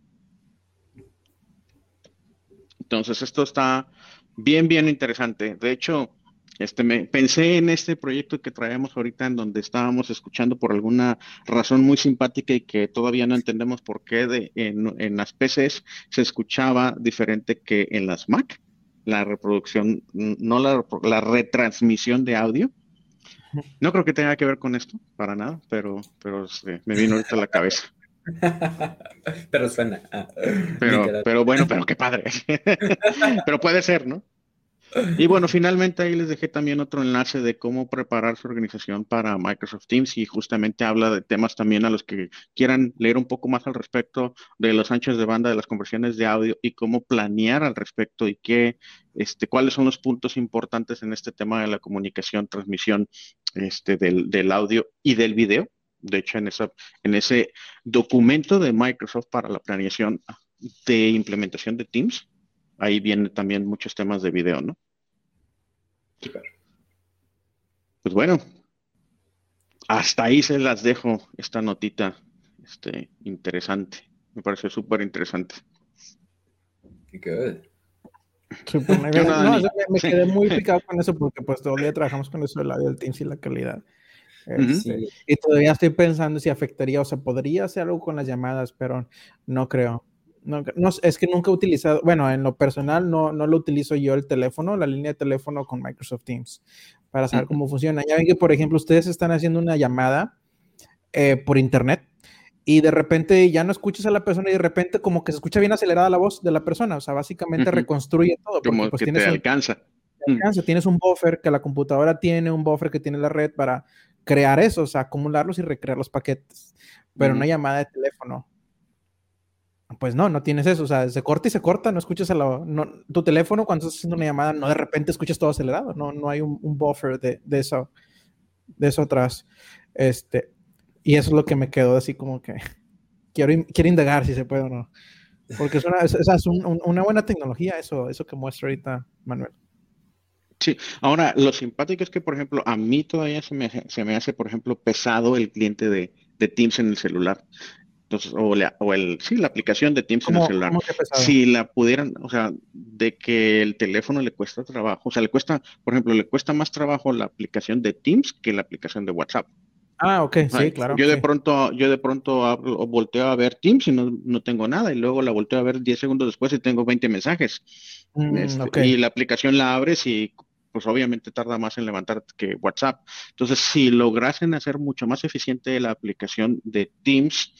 Entonces esto está bien, bien interesante. De hecho, este, me, pensé en este proyecto que traemos ahorita en donde estábamos escuchando por alguna razón muy simpática y que todavía no entendemos por qué de, en, las PCs se escuchaba diferente que en las Mac, la reproducción, no la, la retransmisión de audio. No creo que tenga que ver con esto, para nada, pero, pero este, me vino ahorita a la cabeza. pero suena. pero, pero bueno, pero qué padre. pero puede ser, ¿no? Y bueno, finalmente ahí les dejé también otro enlace de cómo preparar su organización para Microsoft Teams y justamente habla de temas también a los que quieran leer un poco más al respecto de los anchos de banda, de las conversiones de audio y cómo planear al respecto y qué, este, cuáles son los puntos importantes en este tema de la comunicación, transmisión este, del, del audio y del video. De hecho, en, esa, en ese documento de Microsoft para la planeación de implementación de Teams, ahí vienen también muchos temas de video, ¿no? Pues bueno, hasta ahí se las dejo esta notita este, interesante. Me parece súper interesante. Qué good. no, me, quedé muy picado con eso porque pues todavía trabajamos con eso del audio del Teams y la calidad. Este, y todavía estoy pensando si afectaría, o sea, podría hacer algo con las llamadas, pero no creo. No, es que nunca he utilizado, bueno, en lo personal no, no lo utilizo yo el teléfono, la línea de teléfono con Microsoft Teams para saber cómo funciona. Ya ven que, por ejemplo, ustedes están haciendo una llamada eh, por internet y de repente ya no escuchas a la persona y de repente como que se escucha bien acelerada la voz de la persona, o sea, básicamente reconstruye todo. como pues, que te alcanza. alcanza. Tienes un buffer que la computadora tiene, un buffer que tiene la red para crear eso, o sea, acumularlos y recrear los paquetes. Pero una llamada de teléfono pues no, no tienes eso, o sea, se corta y se corta, no escuchas a no, tu teléfono cuando estás haciendo una llamada, no de repente escuchas todo acelerado, no, no hay un, buffer de, eso, de eso atrás. Este, y eso es lo que me quedó así como que quiero, quiero indagar si se puede o no. Porque es una, es una buena tecnología eso, eso que muestra ahorita Manuel. Sí, ahora lo simpático es que, por ejemplo, a mí todavía se me, se me hace, por ejemplo, pesado el cliente de, de Teams en el celular. Entonces, o, o el, sí, la aplicación de Teams en el celular. Si la pudieran, o sea, de que el teléfono le cuesta trabajo, o sea, le cuesta, por ejemplo, le cuesta más trabajo la aplicación de Teams que la aplicación de WhatsApp. Ah, ok, sí, claro. Yo de pronto, yo de pronto volteo a ver Teams y no, no, tengo nada, y luego la volteo a ver 10 segundos después y tengo 20 mensajes. Mm, este, y la aplicación la abres y pues obviamente tarda más en levantar que WhatsApp. Entonces, si lograsen hacer mucho más eficiente la aplicación de Teams,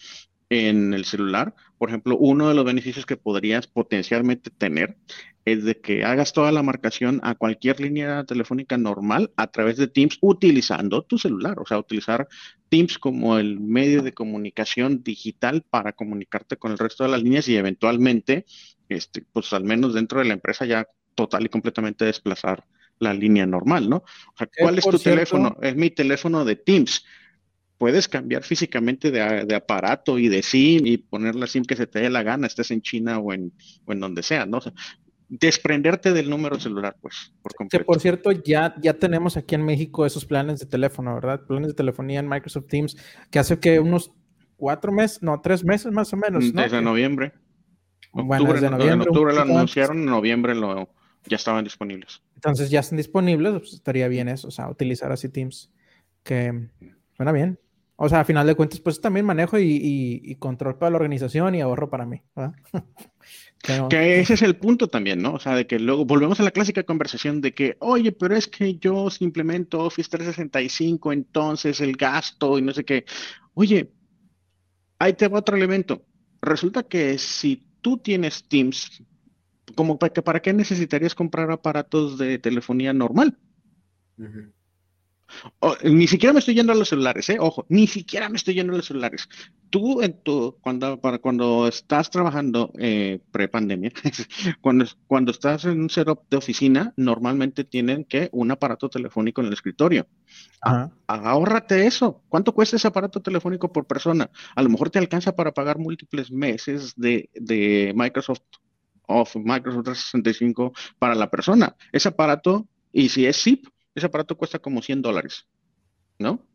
en el celular, por ejemplo, uno de los beneficios que podrías potencialmente tener es de que hagas toda la marcación a cualquier línea telefónica normal a través de Teams utilizando tu celular, o sea, utilizar Teams como el medio de comunicación digital para comunicarte con el resto de las líneas y eventualmente, este, pues al menos dentro de la empresa ya total y completamente desplazar la línea normal, ¿no? O sea, ¿cuál es tu teléfono? Es mi teléfono de Teams puedes cambiar físicamente de, aparato y de SIM y poner la SIM que se te dé la gana, estés en China o en, en donde sea, ¿no? desprenderte del número celular, pues, por completo. por cierto, ya, ya tenemos aquí en México esos planes de teléfono, ¿verdad? Planes de telefonía en Microsoft Teams, que hace que unos cuatro meses, no, tres meses más o menos, ¿no? Desde noviembre. bueno, desde noviembre. En octubre lo anunciaron, en noviembre lo, ya estaban disponibles. Entonces ya están disponibles, pues estaría bien eso, o sea, utilizar así Teams, que suena bien. O sea, a final de cuentas, pues también manejo y, control para la organización y ahorro para mí. Que ese es el punto también, ¿no? O sea, de que luego volvemos a la clásica conversación de que, oye, pero es que yo si implemento Office 365, entonces el gasto y no sé qué. Oye, ahí te va otro elemento. Resulta que si tú tienes Teams, como para, ¿para qué necesitarías comprar aparatos de telefonía normal? Ni siquiera me estoy yendo a los celulares, ¿eh? Ojo, ni siquiera me estoy yendo a los celulares. Tú, en tu, cuando, cuando estás trabajando eh, pre-pandemia, cuando, cuando estás en un setup de oficina, normalmente tienen que un aparato telefónico en el escritorio. ahórrate eso. ¿Cuánto cuesta ese aparato telefónico por persona? A lo mejor te alcanza para pagar múltiples meses de, de Microsoft of Microsoft 365 para la persona. Ese aparato, y si es zip, ese aparato cuesta como 100 dólares, ¿no?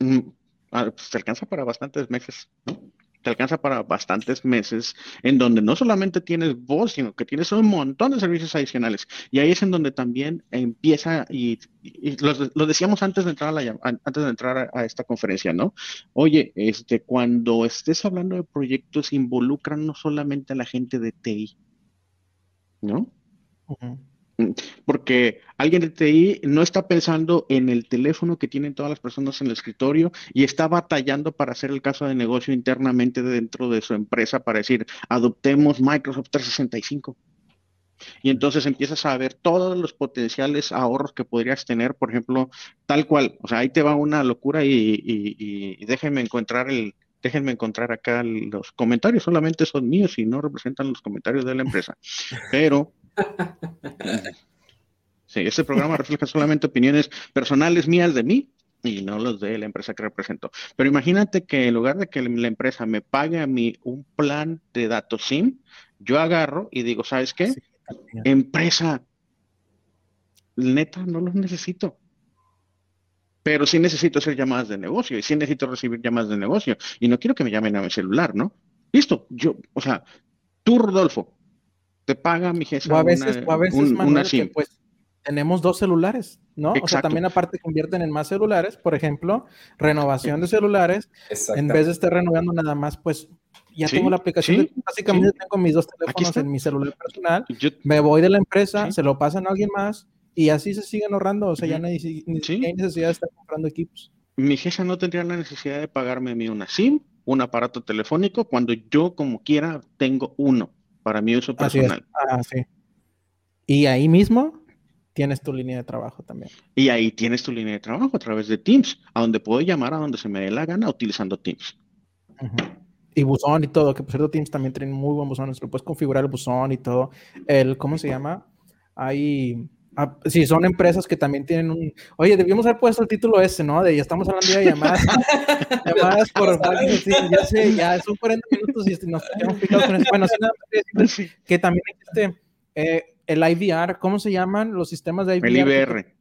Mm, ah, pues te alcanza para bastantes meses, ¿no? Te alcanza para bastantes meses en donde no solamente tienes voz, sino que tienes un montón de servicios adicionales. Y ahí es en donde también empieza, y, lo, decíamos antes de entrar, a, esta conferencia, ¿no? Oye, este, cuando estés hablando de proyectos, involucran no solamente a la gente de TI, ¿no? Porque alguien de TI no está pensando en el teléfono que tienen todas las personas en el escritorio y está batallando para hacer el caso de negocio internamente dentro de su empresa para decir, adoptemos Microsoft 365. Y entonces empiezas a ver todos los potenciales ahorros que podrías tener, por ejemplo, tal cual. O sea, ahí te va una locura y, déjenme encontrar el, déjenme encontrar acá los comentarios, solamente son míos y no representan los comentarios de la empresa. Pero sí, este programa refleja solamente opiniones personales mías de mí y no los de la empresa que represento. Pero imagínate que en lugar de que la empresa me pague a mí un plan de datos SIM, yo agarro y digo, ¿sabes qué? Empresa, neta, no los necesito. Pero sí necesito hacer llamadas de negocio y sí necesito recibir llamadas de negocio. Y no quiero que me llamen a mi celular, ¿no? Listo, yo, o sea, tú, Rodolfo, te paga mi jefe. O a veces, o a veces Manuel, que, pues tenemos dos celulares, ¿no? O sea, también aparte convierten en más celulares, por ejemplo, renovación de celulares, en vez de estar renovando nada más, pues ya tengo la aplicación, básicamente tengo mis dos teléfonos en mi celular personal, me voy de la empresa, se lo pasan a alguien más y así se siguen ahorrando, o sea, ya no hay, necesidad de estar comprando equipos. Mi jefa no tendría la necesidad de pagarme a mí una SIM, un aparato telefónico, cuando yo como quiera tengo uno para mi uso personal. Ah, sí. Y ahí mismo tienes tu línea de trabajo también. Y ahí tienes tu línea de trabajo a través de Teams, a donde puedo llamar a donde se me dé la gana utilizando Teams. Y buzón y todo, que por cierto Teams también tiene muy buen buzón, lo puedes configurar el buzón y todo. El, ¿cómo se llama? Hay, ah, sí, son empresas que también tienen un, oye, debíamos haber puesto el título ese, ¿no? De ya estamos hablando de llamadas, llamadas por, ya sé, ya son 40 minutos y nos hemos fijado con eso. Bueno, sí, que también existe, eh, el IVR, ¿cómo se llaman los sistemas de IVR? El IVR.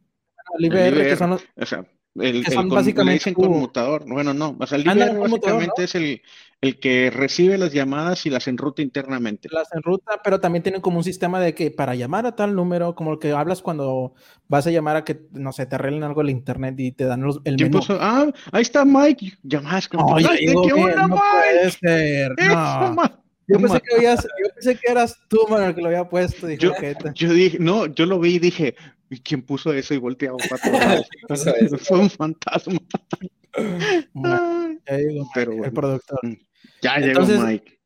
El IVR, que son los... O sea, el, que son básicamente conmutador. Bueno, no. O sea, el IVR básicamente es el, el, que recibe las llamadas y las enruta internamente. Las enruta, pero también tienen como un sistema de que para llamar a tal número, como el que hablas cuando vas a llamar a que, no sé, te arreglen algo el internet y te dan los, el menú. Puso? Ah, ahí está Mike. Llamadas con... Oye, ¿qué onda, no Puede ser. No. Yo pensé, que yo pensé que eras tú, mano, el que lo había puesto. yo, yo, dije, no, yo lo vi y dije, ¿y quién puso eso? Y volteaba para todos Fue un fantasma. Pero el productor. Ya llegó Mike.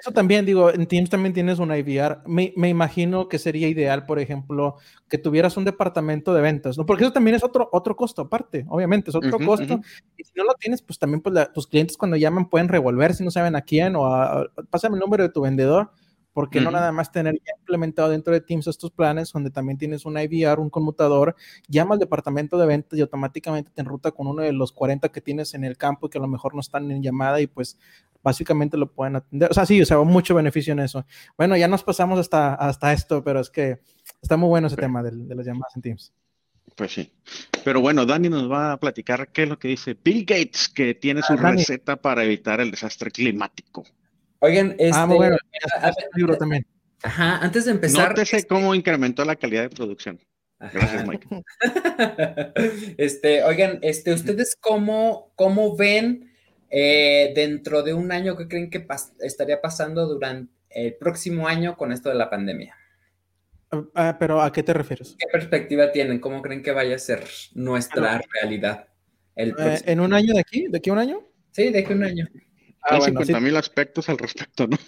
Eso también, digo, en Teams también tienes un IVR. Me, me, imagino que sería ideal, por ejemplo, que tuvieras un departamento de ventas, ¿no? Porque eso también es otro, otro costo aparte, obviamente, es otro costo. Y si no lo tienes, pues también pues, tus clientes cuando llaman pueden revolver si no saben a quién o a, pásame el número de tu vendedor. Porque no nada más tener ya implementado dentro de Teams estos planes donde también tienes un IVR, un conmutador, llama al departamento de ventas y automáticamente te enruta con uno de los 40 que tienes en el campo y que a lo mejor no están en llamada y pues básicamente lo pueden atender. O sea, sí, o sea, mucho beneficio en eso. Bueno, ya nos pasamos hasta, hasta esto, pero es que está muy bueno ese tema de, las llamadas en Teams. Pues sí. Pero bueno, Dani nos va a platicar qué es lo que dice Bill Gates, que tiene su ah, receta para evitar el desastre climático. Oigan, este, ah, muy bueno. libro también. Ajá, antes de empezar. Nótese este cómo incrementó la calidad de producción. Gracias, Mike. este, oigan, este, ¿ustedes cómo, cómo ven eh, dentro de un año, ¿qué creen que estaría pasando durante el próximo año con esto de la pandemia? Ah, ah, pero ¿a qué te refieres? ¿Qué perspectiva tienen? ¿Cómo creen que vaya a ser nuestra realidad? El eh, ¿En un año de aquí? ¿De aquí a un año? Sí, de aquí a un año. Hay 50 mil aspectos al respecto, ¿no?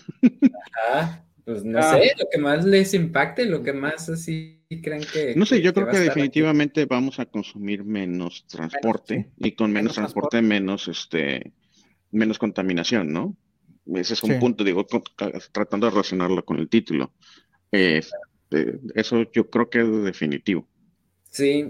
Ajá, pues no ah. sé, lo que más les impacte, lo que más así creen que... No sé, yo creo que, definitivamente vamos a consumir menos transporte y con menos, transporte, menos este menos contaminación, ¿no? Ese es un punto, digo, tratando de relacionarlo con el título. Eh, eso yo creo que es definitivo. Sí,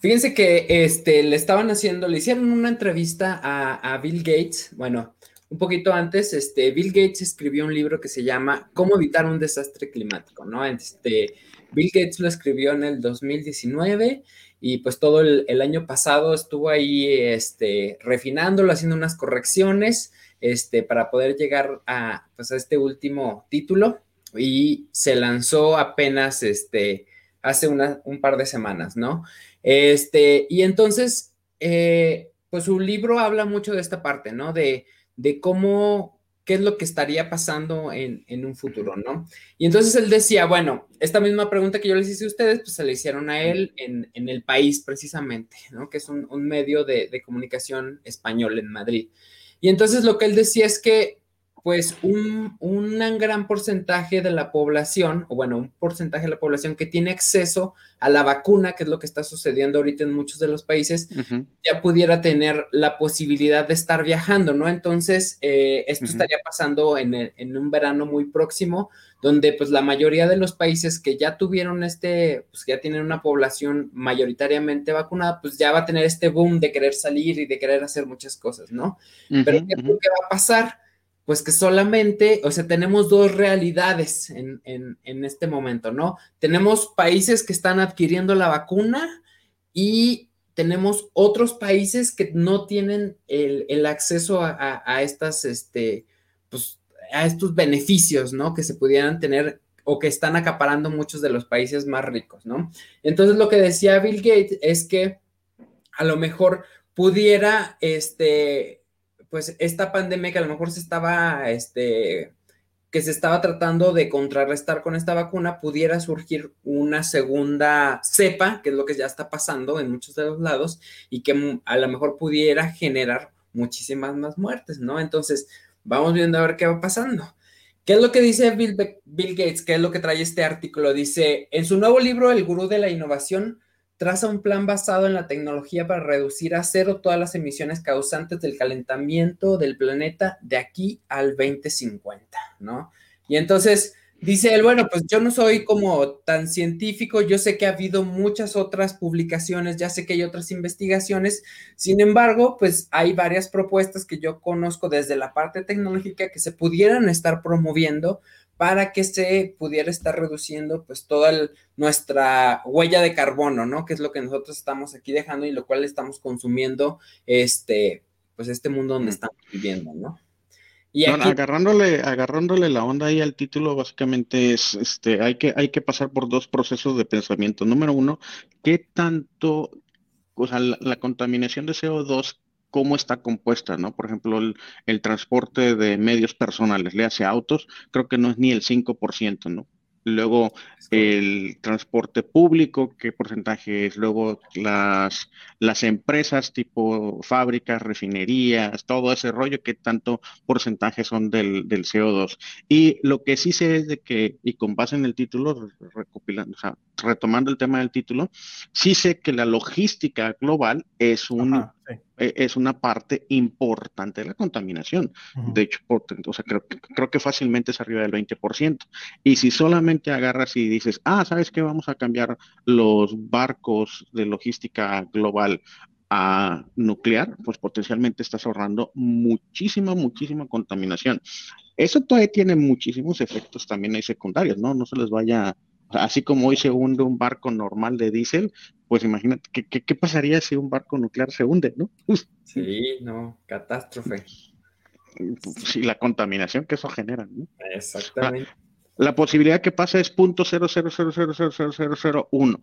fíjense que este, le estaban haciendo, le hicieron una entrevista a, Bill Gates, bueno, un poquito antes, este, Bill Gates escribió un libro que se llama Cómo evitar un desastre climático, ¿no? Este, Bill Gates lo escribió en el 2019 y pues todo el, año pasado estuvo ahí este, refinándolo, haciendo unas correcciones este, para poder llegar a, pues, a este último título y se lanzó apenas este, hace un par de semanas, ¿no? Este, y entonces, eh, pues su libro habla mucho de esta parte, ¿no? De, de cómo qué es lo que estaría pasando en, un futuro, ¿no? Y entonces él decía, bueno, esta misma pregunta que yo les hice a ustedes, pues se le hicieron a él en, el país precisamente, ¿no? Que es un, medio de, comunicación español en Madrid. Y entonces lo que él decía es que pues un, gran porcentaje de la población, o bueno, un porcentaje de la población que tiene acceso a la vacuna, que es lo que está sucediendo ahorita en muchos de los países, ya pudiera tener la posibilidad de estar viajando, ¿no? Entonces, eh, esto estaría pasando en, en, un verano muy próximo, donde pues la mayoría de los países que ya tuvieron este, pues que ya tienen una población mayoritariamente vacunada, pues ya va a tener este boom de querer salir y de querer hacer muchas cosas, ¿no? Pero ¿qué, ¿qué va a pasar? Pues que solamente, o sea, tenemos dos realidades en, este momento, ¿no? Tenemos países que están adquiriendo la vacuna y tenemos otros países que no tienen el, acceso a, estas, este, pues, a estos beneficios, ¿no? Que se pudieran tener o que están acaparando muchos de los países más ricos, ¿no? Entonces, lo que decía Bill Gates es que a lo mejor pudiera, este, pues esta pandemia que a lo mejor se estaba, este, que se estaba tratando de contrarrestar con esta vacuna, pudiera surgir una segunda cepa, que es lo que ya está pasando en muchos de los lados, y que a lo mejor pudiera generar muchísimas más muertes, ¿no? Entonces, vamos viendo a ver qué va pasando. ¿Qué es lo que dice Bill, Bill Gates? ¿Qué es lo que trae este artículo? Dice, en su nuevo libro, El Gurú de la Innovación, traza un plan basado en la tecnología para reducir a cero todas las emisiones causantes del calentamiento del planeta de aquí al 2050, ¿no? Y entonces dice él, bueno, pues yo no soy como tan científico, yo sé que ha habido muchas otras publicaciones, ya sé que hay otras investigaciones, sin embargo, pues hay varias propuestas que yo conozco desde la parte tecnológica que se pudieran estar promoviendo para que se pudiera estar reduciendo pues toda nuestra huella de carbono, ¿no? Que es lo que nosotros estamos aquí dejando y lo cual estamos consumiendo este, pues este mundo donde estamos viviendo, ¿no? Y agarrándole, agarrándole la onda ahí al título, básicamente es, este, hay que, hay que pasar por dos procesos de pensamiento. Número uno, ¿qué tanto, o sea, la contaminación de CO2 cómo está compuesta, ¿no? Por ejemplo, el, transporte de medios personales, le hace autos, creo que no es ni el 5%, ¿no? Luego el transporte público, qué porcentaje es. Luego las, las empresas tipo fábricas, refinerías, todo ese rollo, qué tanto porcentaje son del, del, CO2. Y lo que sí sé es de que, y con base en el título, recopilando, o sea, retomando el tema del título, sí sé que la logística global es un, e, es una parte importante de la contaminación. De hecho, o sea, creo, creo, que fácilmente es arriba del 20%. Y si solamente agarras y dices, ah, ¿sabes qué? Vamos a cambiar los barcos de logística global a nuclear, pues potencialmente estás ahorrando muchísima, muchísima contaminación. Eso todavía tiene muchísimos efectos también hay secundarios, ¿no? No se les vaya así como hoy se hunde un barco normal de diésel, pues imagínate, ¿qué, pasaría si un barco nuclear se hunde, no? Sí, no, catástrofe. Sí, la contaminación que eso genera, ¿no? Exactamente. La, posibilidad que pase es punto uno,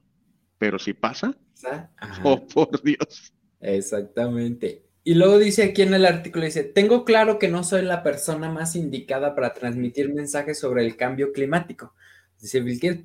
pero si pasa, oh por Dios. Exactamente. Y luego dice aquí en el artículo, dice, tengo claro que no soy la persona más indicada para transmitir mensajes sobre el cambio climático Pues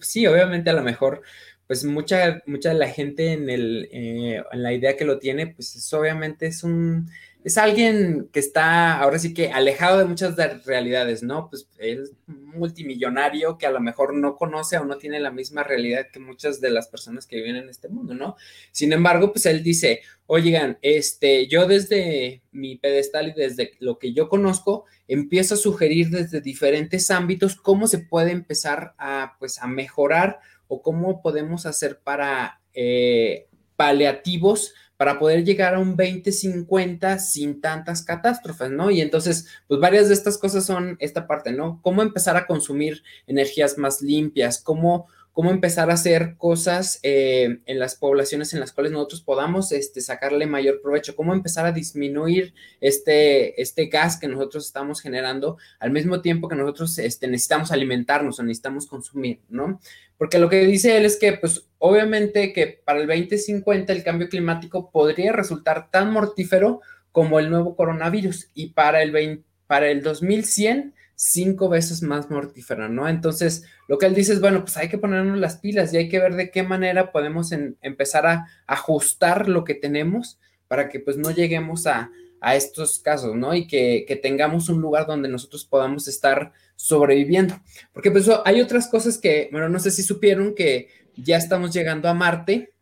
sí, obviamente a lo mejor, pues mucha, mucha de la gente en, el, eh, en la idea que lo tiene, pues obviamente es un, es alguien que está ahora sí que alejado de muchas de realidades, ¿no? Pues es multimillonario que a lo mejor no conoce o no tiene la misma realidad que muchas de las personas que viven en este mundo, ¿no? Sin embargo, pues él dice, oigan, este, yo desde mi pedestal y desde lo que yo conozco, empiezo a sugerir desde diferentes ámbitos cómo se puede empezar a, pues, a mejorar o cómo podemos hacer para eh, paliativos para poder llegar a un 2050 sin tantas catástrofes, ¿no? Y entonces, pues varias de estas cosas son esta parte, ¿no? Cómo empezar a consumir energías más limpias, cómo cómo empezar a hacer cosas eh, en las poblaciones en las cuales nosotros podamos este, sacarle mayor provecho, cómo empezar a disminuir este, este gas que nosotros estamos generando al mismo tiempo que nosotros este, necesitamos alimentarnos o necesitamos consumir, ¿no? Porque lo que dice él es que, pues, obviamente que para el 2050 el cambio climático podría resultar tan mortífero como el nuevo coronavirus y para el, para el 2100 cinco veces más mortífera, ¿no? Entonces, lo que él dice es, bueno, pues hay que ponernos las pilas y hay que ver de qué manera podemos empezar a ajustar lo que tenemos para que pues no lleguemos a, a estos casos, ¿no? Y que, que, tengamos un lugar donde nosotros podamos estar sobreviviendo. Porque pues hay otras cosas que, bueno, no sé si supieron que ya estamos llegando a Marte.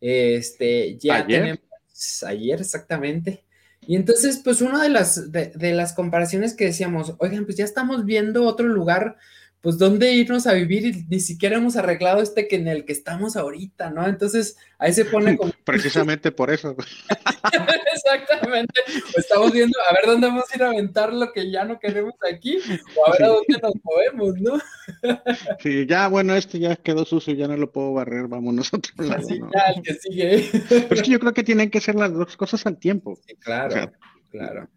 Este, ya tenemos ayer exactamente. Y entonces, pues una de las, de, las comparaciones que decíamos, oigan, pues ya estamos viendo otro lugar pues dónde irnos a vivir y ni siquiera hemos arreglado este que en el que estamos ahorita, ¿no? Entonces ahí se pone como... Precisamente por eso. Exactamente. Pues estamos viendo a ver dónde vamos a ir a aventar lo que ya no queremos aquí o a ver a dónde nos movemos, ¿no? sí, ya, bueno, este ya quedó sucio, ya no lo puedo barrer, vamos nosotros. Así ya, el que sigue. Pero es que yo creo que tienen que ser las dos cosas al tiempo. Sí, claro, claro.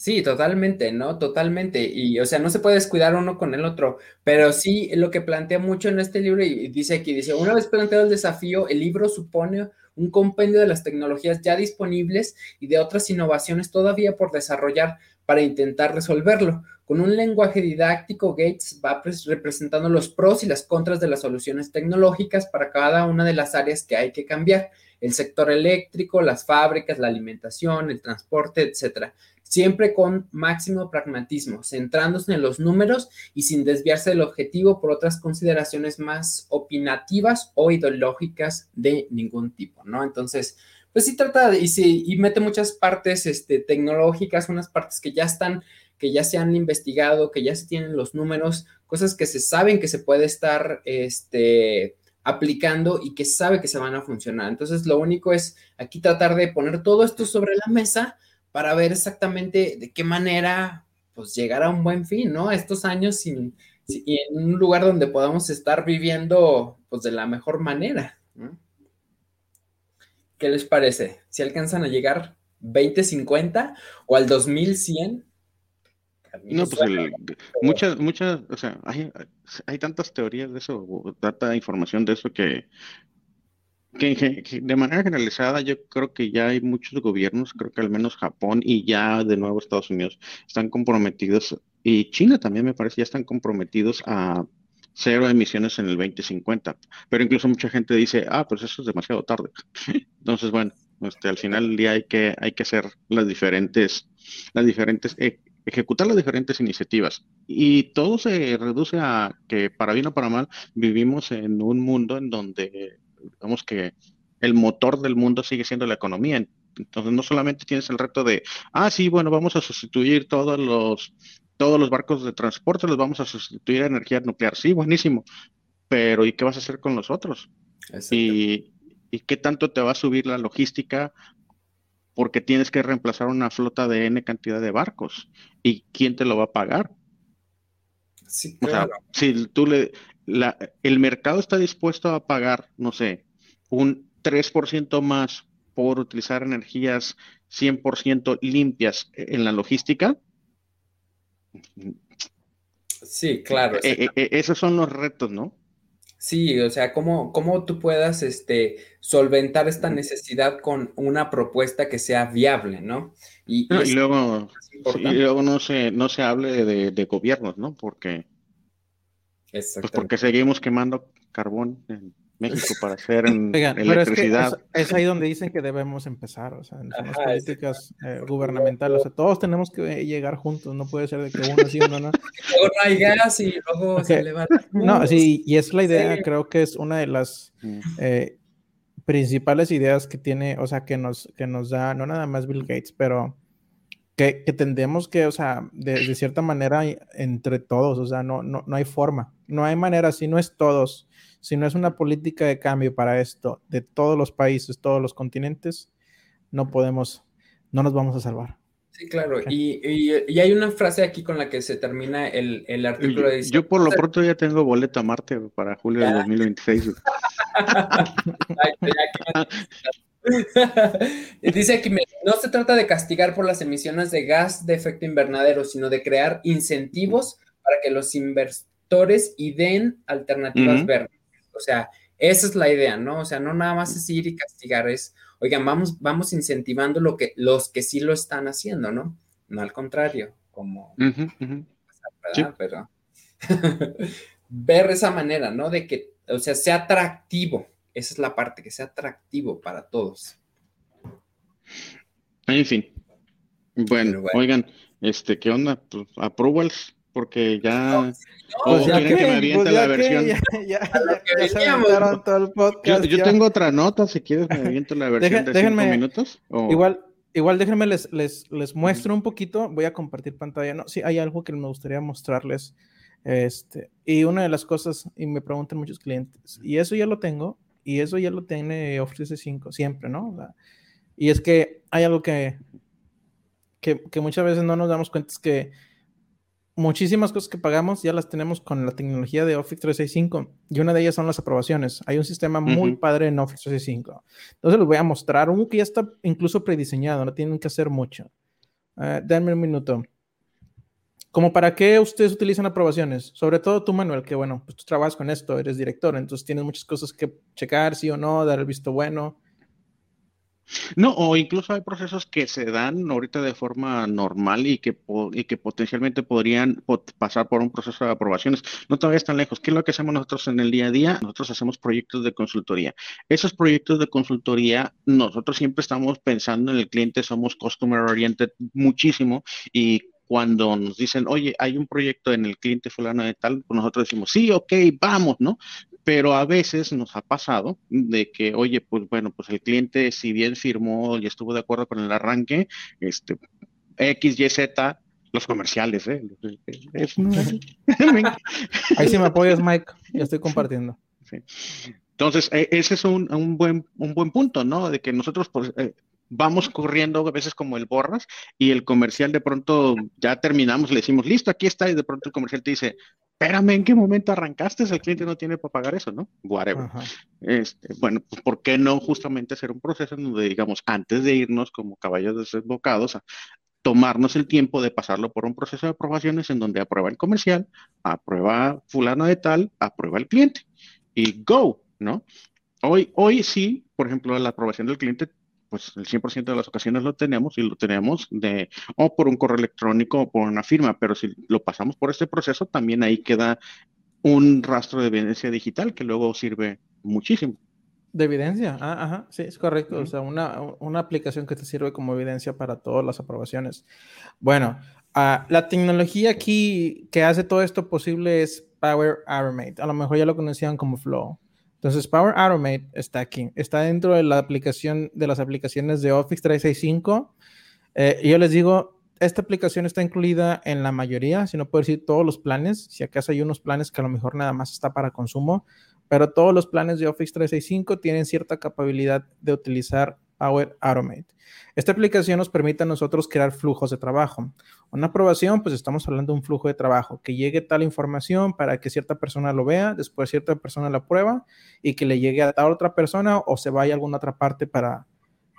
Sí, totalmente, ¿no? Totalmente. Y, o sea, no se puede descuidar uno con el otro, pero sí lo que plantea mucho en este libro, y dice aquí, dice, una vez planteado el desafío, el libro supone un compendio de las tecnologías ya disponibles y de otras innovaciones todavía por desarrollar para intentar resolverlo. Con un lenguaje didáctico, Gates va representando los pros y las contras de las soluciones tecnológicas para cada una de las áreas que hay que cambiar el sector eléctrico, las fábricas, la alimentación, el transporte, etcétera siempre con máximo pragmatismo, centrándose en los números y sin desviarse del objetivo por otras consideraciones más opinativas o ideológicas de ningún tipo, ¿no? Entonces, pues sí trata de, y, y mete muchas partes este, tecnológicas, unas partes que ya están, que ya se han investigado, que ya se tienen los números, cosas que se saben que se puede estar, este, aplicando y que sabe que se van a funcionar. Entonces, lo único es aquí tratar de poner todo esto sobre la mesa para ver exactamente de qué manera pues llegar a un buen fin, ¿no? Estos años sin, y en un lugar donde podamos estar viviendo pues de la mejor manera. ¿Qué les parece? ¿Si alcanzan a llegar 2050 o al 2100? No, pues muchas, muchas, o sea, hay, hay tantas teorías de eso, tanta información de eso que que, de manera generalizada yo creo que ya hay muchos gobiernos, creo que al menos Japón y ya de nuevo Estados Unidos están comprometidos, y China también me parece, ya están comprometidos a cero emisiones en el 2050. Pero incluso mucha gente dice, ah, pues eso es demasiado tarde. Entonces, bueno, este, al final del día hay que, hay que hacer las diferentes, las diferentes, e, ejecutar las diferentes iniciativas. Y todo se reduce a que, para bien o para mal, vivimos en un mundo en donde digamos que el motor del mundo sigue siendo la economía. Entonces no solamente tienes el reto de, ah, sí, bueno, vamos a sustituir todos los, todos los barcos de transporte, los vamos a sustituir a energía nuclear. Sí, buenísimo. Pero ¿y qué vas a hacer con los otros? ¿Y, ¿Y qué tanto te va a subir la logística? Porque tienes que reemplazar una flota de N cantidad de barcos. ¿Y quién te lo va a pagar? Sí, claro. O sea, si tú le, el mercado está dispuesto a pagar, no sé, un 3% más por utilizar energías 100% limpias en la logística. Sí, claro. E, e, e, esos son los retos, ¿no? Sí, o sea, cómo, cómo tú puedas este, solventar esta necesidad con una propuesta que sea viable, ¿no? Y, luego, luego no se, no se hable de, de gobiernos, ¿no? Porque pues porque seguimos quemando carbón en México para hacer electricidad. es, ahí donde dicen que debemos empezar, o sea, en las políticas eh, gubernamentales, o sea, todos tenemos que llegar juntos, no puede ser de que uno sí, uno no. luego no hay gas y luego se levanta. No, sí, y es la idea, creo que es una de las eh, principales ideas que tiene, o sea, que nos, que nos da, no nada más Bill Gates, pero que, que tendemos que, o sea, de, cierta manera, entre todos, o sea, no, no, no hay forma, no hay manera, si no es todos, si no es una política de cambio para esto, de todos los países, todos los continentes, no podemos, no nos vamos a salvar. Sí, claro, y, y, hay una frase aquí con la que se termina el, el artículo. De yo por lo pronto ya tengo boleto a Marte para julio de 2026. Dice que no se trata de castigar por las emisiones de gas de efecto invernadero, sino de crear incentivos para que los inversores y den alternativas verdes. O sea, esa es la idea, ¿no? O sea, no nada más es ir y castigar, es, oigan, vamos, vamos incentivando lo que, los que sí lo están haciendo, ¿no? No al contrario, como... Pero ver esa manera, ¿no? De que, o sea, sea atractivo esa es la parte, que sea atractivo para todos. En fin, Bueno, oigan, este, ¿qué onda? Pues, approvals, porque ya. No, ya que, me aviente pues la versión. Ya, ya, se todo el podcast. Yo, tengo otra nota, si quieres, me aviento la versión de déjenme, cinco minutos. Igual, igual déjenme les, les, les muestro un poquito. Voy a compartir pantalla. No, sí, hay algo que me gustaría mostrarles. Este, y una de las cosas, y me preguntan muchos clientes, y eso ya lo tengo, y eso ya lo tiene Office 5 siempre, ¿no? y es que hay algo que, que, que, muchas veces no nos damos cuenta, es que muchísimas cosas que pagamos ya las tenemos con la tecnología de Office 365 y una de ellas son las aprobaciones. Hay un sistema muy padre en Office 365. Entonces les voy a mostrar uno que ya está incluso prediseñado, no tienen que hacer mucho. Uh, denme un minuto. ¿Como para qué ustedes utilizan aprobaciones? Sobre todo tú, Manuel, que bueno, pues tú trabajas con esto, eres director, entonces tienes muchas cosas que checar, sí o no, dar el visto bueno. No, o incluso hay procesos que se dan ahorita de forma normal y que, y que potencialmente podrían pasar por un proceso de aprobaciones. No todavía están lejos. ¿Qué es lo que hacemos nosotros en el día a día? Nosotros hacemos proyectos de consultoría. Esos proyectos de consultoría, nosotros siempre estamos pensando en el cliente, somos customer oriented muchísimo y cuando nos dicen, oye, hay un proyecto en el cliente fulano de tal, pues nosotros decimos, sí, ok, vamos, ¿no? Pero a veces nos ha pasado de que, oye, pues bueno, pues el cliente, si bien firmó y estuvo de acuerdo con el arranque, este, X, Y, Z, los comerciales, ¿eh? Ahí sí me apoyas, Mike, ya estoy compartiendo. Entonces, e, ese es un, un, buen, un buen punto, ¿no? De que nosotros, pues, eh, vamos corriendo a veces como el borras y el comercial de pronto ya terminamos, le decimos, listo, aquí está, y de pronto el comercial te dice, espérame, ¿en qué momento arrancaste? El cliente no tiene para pagar eso, ¿no? Whatever. Este, bueno, pues ¿por qué no justamente hacer un proceso en donde, digamos, antes de irnos como caballos desembocados a tomarnos el tiempo de pasarlo por un proceso de aprobaciones en donde aprueba el comercial, aprueba fulano de tal, aprueba el cliente y go, ¿no? Hoy, hoy sí, por ejemplo, la aprobación del cliente pues el 100% de las ocasiones lo tenemos y lo tenemos de o por un correo electrónico o por una firma, pero si lo pasamos por este proceso, también ahí queda un rastro de evidencia digital que luego sirve muchísimo. De evidencia, ah, ajá, sí, es correcto. O sea, una, una, aplicación que te sirve como evidencia para todas las aprobaciones. Bueno, uh, la tecnología aquí que hace todo esto posible es Power Automate. A lo mejor ya lo conocían como Flow. Entonces, Power Automate está aquí, está dentro de la aplicación de las aplicaciones de Office 365. Eh, yo les digo, esta aplicación está incluida en la mayoría, si no puedo decir todos los planes. Si acaso hay unos planes que a lo mejor nada más está para consumo, pero todos los planes de Office 365 tienen cierta capacidad de utilizar Power Automate. Esta aplicación nos permite a nosotros crear flujos de trabajo. Una aprobación, pues estamos hablando de un flujo de trabajo, que llegue tal información para que cierta persona lo vea, después cierta persona la prueba y que le llegue a tal otra persona o se vaya a alguna otra parte para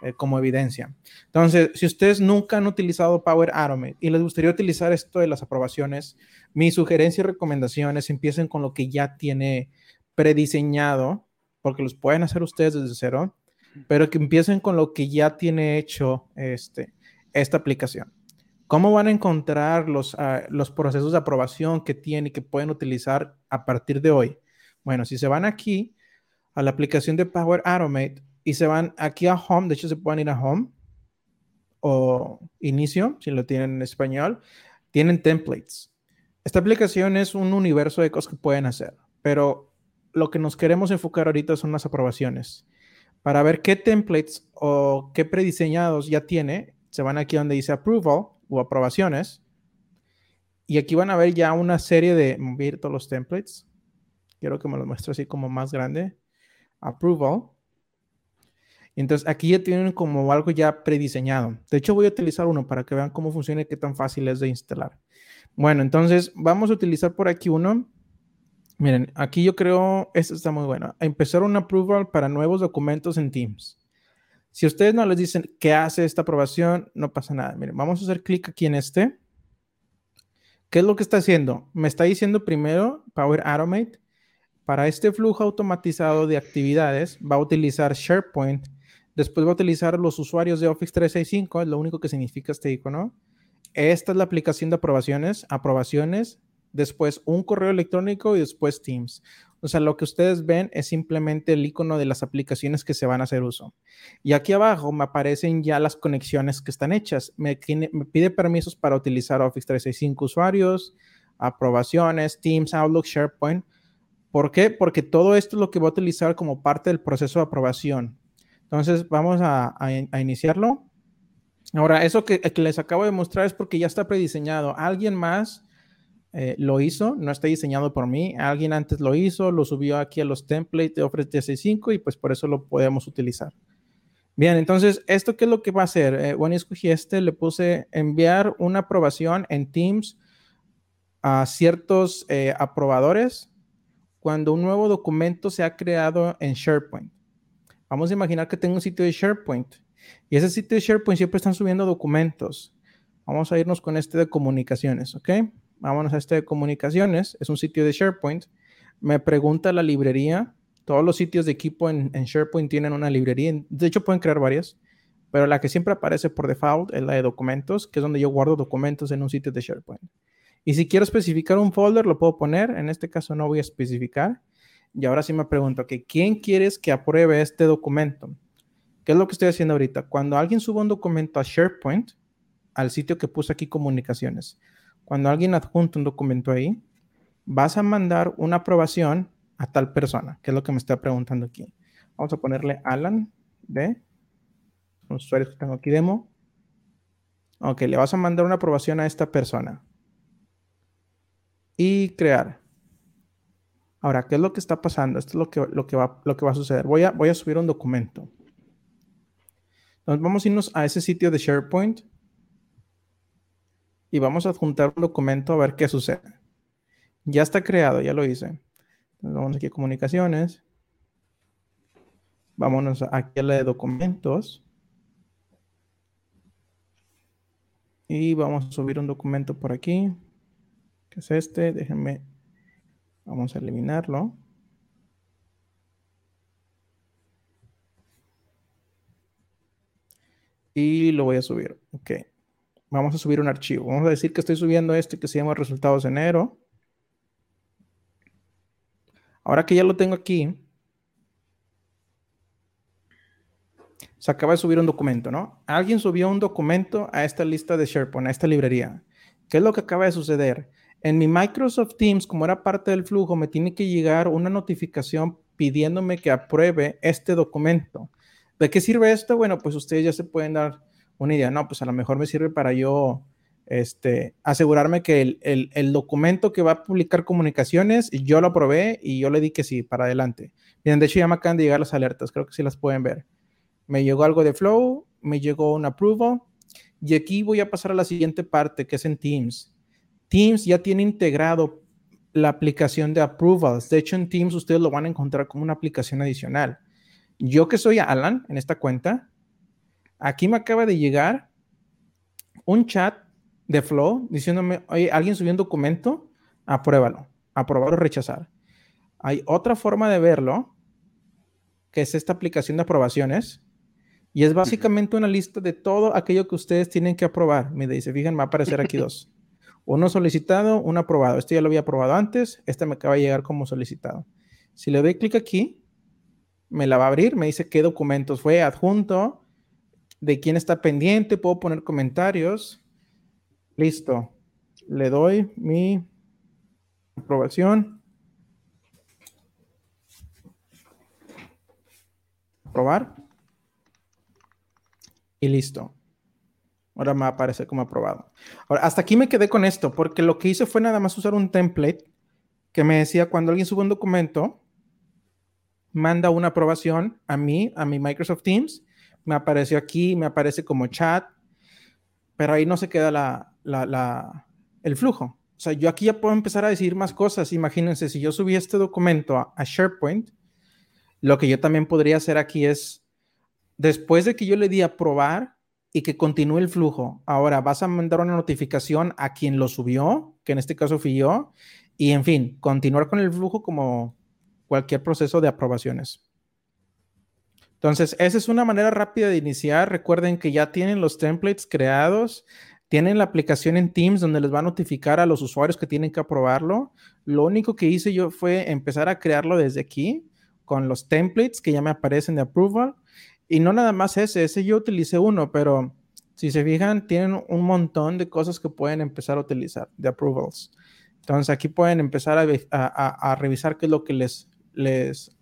eh, como evidencia. Entonces, si ustedes nunca han utilizado Power Automate y les gustaría utilizar esto de las aprobaciones, mi sugerencia y recomendaciones empiecen con lo que ya tiene prediseñado, porque los pueden hacer ustedes desde cero pero que empiecen con lo que ya tiene hecho este, esta aplicación. ¿Cómo van a encontrar los, ah, los procesos de aprobación que tiene y que pueden utilizar a partir de hoy? Bueno, si se van aquí a la aplicación de Power Automate y se van aquí a Home, de hecho se pueden ir a Home o Inicio, si lo tienen en español, tienen templates. Esta aplicación es un universo de cosas que pueden hacer, pero lo que nos queremos enfocar ahorita son las aprobaciones. Para ver qué templates o qué prediseñados ya tiene, se van aquí donde dice approval o aprobaciones. Y aquí van a ver ya una serie de, mover todos los templates. Quiero que me lo muestre así como más grande. Approval. Entonces aquí ya tienen como algo ya prediseñado. De hecho voy a utilizar uno para que vean cómo funciona y qué tan fácil es de instalar. Bueno, entonces vamos a utilizar por aquí uno Miren, aquí yo creo, esto está muy bueno. Empezar un approval para nuevos documentos en Teams. Si ustedes no les dicen qué hace esta aprobación, no pasa nada. Miren, vamos a hacer clic aquí en este. ¿Qué es lo que está haciendo? Me está diciendo primero Power Automate. Para este flujo automatizado de actividades va a utilizar SharePoint. Después va a utilizar los usuarios de Office 365, es lo único que significa este icono. Esta es la aplicación de aprobaciones, aprobaciones, después un correo electrónico y después Teams. O sea, lo que ustedes ven es simplemente el icono de las aplicaciones que se van a hacer uso. Y aquí abajo me aparecen ya las conexiones que están hechas. Me, me pide permisos para utilizar Office 365 usuarios, aprobaciones, Teams, Outlook, SharePoint. ¿Por qué? Porque todo esto es lo que voy a utilizar como parte del proceso de aprobación. Entonces, vamos a, iniciarlo. Ahora, eso que, que, les acabo de mostrar es porque ya está prediseñado. Alguien más eh, lo hizo, no está diseñado por mí. Alguien antes lo hizo, lo subió aquí a los templates de Office 365 y pues por eso lo podemos utilizar. Bien, entonces, ¿esto qué es lo que va a hacer? Eh, bueno, escogí este, le puse enviar una aprobación en Teams a ciertos eh, aprobadores cuando un nuevo documento se ha creado en SharePoint. Vamos a imaginar que tengo un sitio de SharePoint y ese sitio de SharePoint siempre están subiendo documentos. Vamos a irnos con este de comunicaciones, ¿ok? Vámonos a este de comunicaciones. Es un sitio de SharePoint. Me pregunta la librería. Todos los sitios de equipo en, SharePoint tienen una librería. De hecho, pueden crear varias, pero la que siempre aparece por default es la de documentos, que es donde yo guardo documentos en un sitio de SharePoint. Y si quiero especificar un folder, lo puedo poner. En este caso no voy a especificar. Y ahora sí me pregunto, que ¿quién quieres que apruebe este documento? ¿Qué es lo que estoy haciendo ahorita? Cuando alguien suba un documento a SharePoint, al sitio que puse aquí comunicaciones, cuando alguien adjunta un documento ahí, vas a mandar una aprobación a tal persona, que es lo que me está preguntando aquí. Vamos a ponerle Alan de los usuarios que tengo aquí demo. Ok, le vas a mandar una aprobación a esta persona y crear. Ahora, ¿qué es lo que está pasando? Esto es lo que, lo que, va, lo que va a suceder. Voy a, voy a subir un documento. Entonces vamos a irnos a ese sitio de SharePoint y vamos a adjuntar un documento a ver qué sucede. Ya está creado, ya lo hice. Entonces vamos aquí a comunicaciones. Vámonos aquí a la de documentos. Y vamos a subir un documento por aquí que es este. Déjenme, vamos a eliminarlo. Y lo voy a subir. Ok. Vamos a subir un archivo. Vamos a decir que estoy subiendo este que se llama resultados enero. Ahora que ya lo tengo aquí, se acaba de subir un documento, ¿no? Alguien subió un documento a esta lista de SharePoint, a esta librería. ¿Qué es lo que acaba de suceder? En mi Microsoft Teams, como era parte del flujo, me tiene que llegar una notificación pidiéndome que apruebe este documento. ¿De qué sirve esto? Bueno, pues ustedes ya se pueden dar una idea. No, pues a lo mejor me sirve para yo este, asegurarme que el, el, documento que va a publicar comunicaciones, yo lo aprobé y yo le di que sí, para adelante. Bien, de hecho ya me acaban de llegar las alertas, creo que sí las pueden ver. Me llegó algo de Flow, me llegó un approval y aquí voy a pasar a la siguiente parte que es en Teams. Teams ya tiene integrado la aplicación de approvals. De hecho, en Teams ustedes lo van a encontrar como una aplicación adicional. Yo que soy Alan en esta cuenta, aquí me acaba de llegar un chat de Flow diciéndome, oye, alguien subió un documento, apruébalo, aprobar o rechazar. Hay otra forma de verlo, que es esta aplicación de aprobaciones, y es básicamente una lista de todo aquello que ustedes tienen que aprobar. Me dice, fíjense, va a aparecer aquí dos. Uno solicitado, uno aprobado. Este ya lo había aprobado antes, este me acaba de llegar como solicitado. Si le doy clic aquí, me la va a abrir, me dice qué documentos fue adjunto, de quién está pendiente, puedo poner comentarios. Listo. Le doy mi aprobación. Aprobar. Y listo. Ahora me aparece como aprobado. Ahora, hasta aquí me quedé con esto, porque lo que hice fue nada más usar un template que me decía cuando alguien sube un documento, manda una aprobación a mí, a mi Microsoft Teams, me apareció aquí, me aparece como chat, pero ahí no se queda el flujo. O sea, yo aquí ya puedo empezar a decir más cosas. Imagínense, si yo subí este documento a, SharePoint, lo que yo también podría hacer aquí es, después de que yo le di a aprobar, y que continúe el flujo. Ahora vas a mandar una notificación a quien lo subió, que en este caso fui yo, y en fin, continuar con el flujo como cualquier proceso de aprobaciones. Entonces, esa es una manera rápida de iniciar. Recuerden que ya tienen los templates creados. tienen la aplicación en Teams donde les va a notificar a los usuarios que tienen que aprobarlo. Lo único que hice yo fue empezar a crearlo desde aquí con los templates que ya me aparecen de approval. Y no nada más ese, ese yo utilicé uno, pero si se fijan, tienen un montón de cosas que pueden empezar a utilizar de approvals. Entonces aquí pueden empezar a, revisar qué es lo que les, les,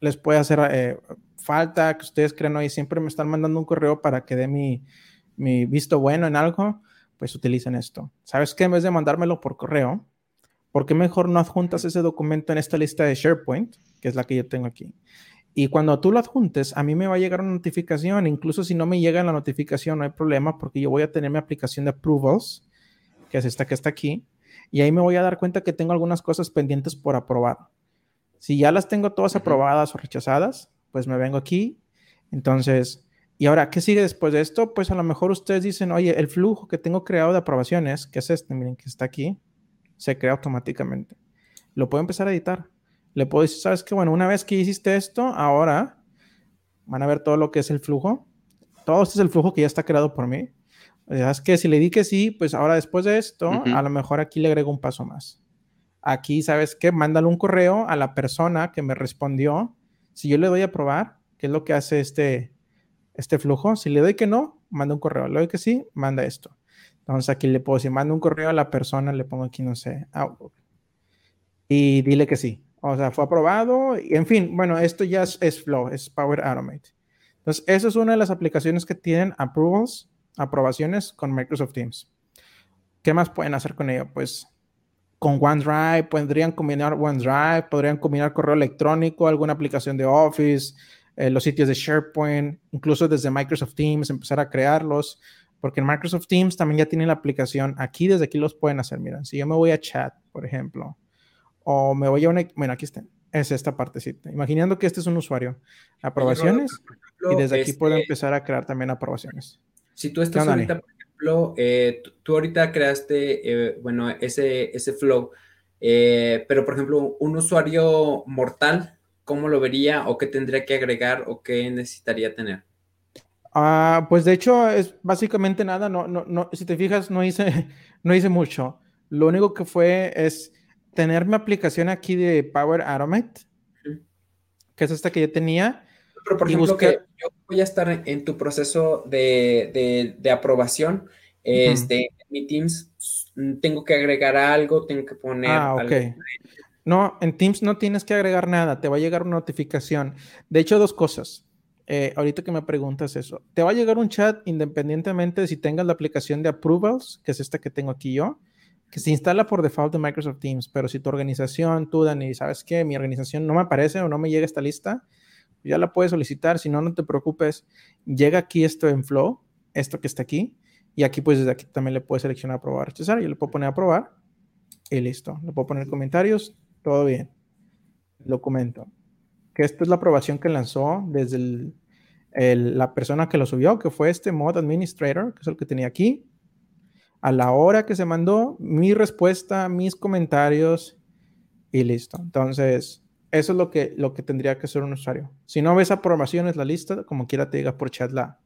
les puede hacer eh, falta, que ustedes crean, hoy siempre me están mandando un correo para que dé mi, mi visto bueno en algo, pues utilicen esto. ¿Sabes qué? En vez de mandármelo por correo, ¿por qué mejor no adjuntas ese documento en esta lista de SharePoint, que es la que yo tengo aquí? Y cuando tú lo adjuntes, a mí me va a llegar una notificación. Incluso si no me llega la notificación, no hay problema porque yo voy a tener mi aplicación de approvals, que es esta que está aquí, y ahí me voy a dar cuenta que tengo algunas cosas pendientes por aprobar. Si ya las tengo todas aprobadas o rechazadas, pues me vengo aquí. Entonces, y ahora, ¿qué sigue después de esto? Pues a lo mejor ustedes dicen, oye, el flujo que tengo creado de aprobaciones, que es este, miren, que está aquí, se crea automáticamente. Lo puedo empezar a editar. Le puedo decir, ¿sabes qué? Bueno, una vez que hiciste esto, ahora van a ver todo lo que es el flujo. Todo este es el flujo que ya está creado por mí. Es que si le di que sí, pues ahora después de esto, a lo mejor aquí le agrego un paso más. Aquí, ¿sabes qué? Mándale un correo a la persona que me respondió. Si yo le doy a probar, ¿qué es lo que hace este, este flujo. Si le doy que no, manda un correo. Le doy que sí, manda esto. Entonces aquí le puedo decir, manda un correo a la persona, le pongo aquí, no sé, Y dile que sí. O sea, fue aprobado. Y en fin, bueno, esto ya es, Flow, es Power Automate. Entonces, esa es una de las aplicaciones que tienen approvals, aprobaciones con Microsoft Teams. ¿Qué más pueden hacer con ello? Pues con OneDrive, podrían combinar OneDrive, podrían combinar correo electrónico, alguna aplicación de Office, eh, los sitios de SharePoint, incluso desde Microsoft Teams, empezar a crearlos, porque en Microsoft Teams también ya tienen la aplicación. Aquí, desde aquí los pueden hacer. Miren, si yo me voy a chat, por ejemplo, o me voy a una. Bueno, aquí está. Es esta partecita. Imaginando que este es un usuario. Aprobaciones. y desde aquí puedo este empezar a crear también aprobaciones. Si tú estás ahorita, por ejemplo, eh, tú, ahorita creaste, eh, bueno, ese, ese flow, pero por ejemplo, un usuario mortal ¿cómo lo vería o qué tendría que agregar o qué necesitaría tener? Ah, pues de hecho es básicamente nada, no, no, no, si te fijas no hice, no hice mucho. Lo único que fue es tener mi aplicación aquí de Power Automate, que es esta que yo tenía. Pero por ejemplo, que yo voy a estar en tu proceso de, aprobación, este, en mi Teams, tengo que agregar algo, tengo que poner ah, algo. No, en Teams no tienes que agregar nada, te va a llegar una notificación. De hecho, dos cosas. Eh, ahorita que me preguntas eso, te va a llegar un chat independientemente de si tengas la aplicación de approvals, que es esta que tengo aquí yo, que se instala por default de Microsoft Teams, pero si tu organización, tú, Dani, sabes que mi organización no me aparece o no me llega esta lista, ya la puedes solicitar, si no, no te preocupes, llega aquí esto en Flow, esto que está aquí, y aquí pues desde aquí también le puedes seleccionar aprobar, rechazar, yo le puedo poner aprobar y listo, le puedo poner comentarios, todo bien. Documento. Que esta es la aprobación que lanzó desde la persona que lo subió, que fue este mod administrator, que es el que tenía aquí. A la hora que se mandó, mi respuesta, mis comentarios y listo. Entonces, eso es lo que, lo que tendría que hacer un usuario. Si no ves aprobaciones, la lista, como quiera te diga por chat la,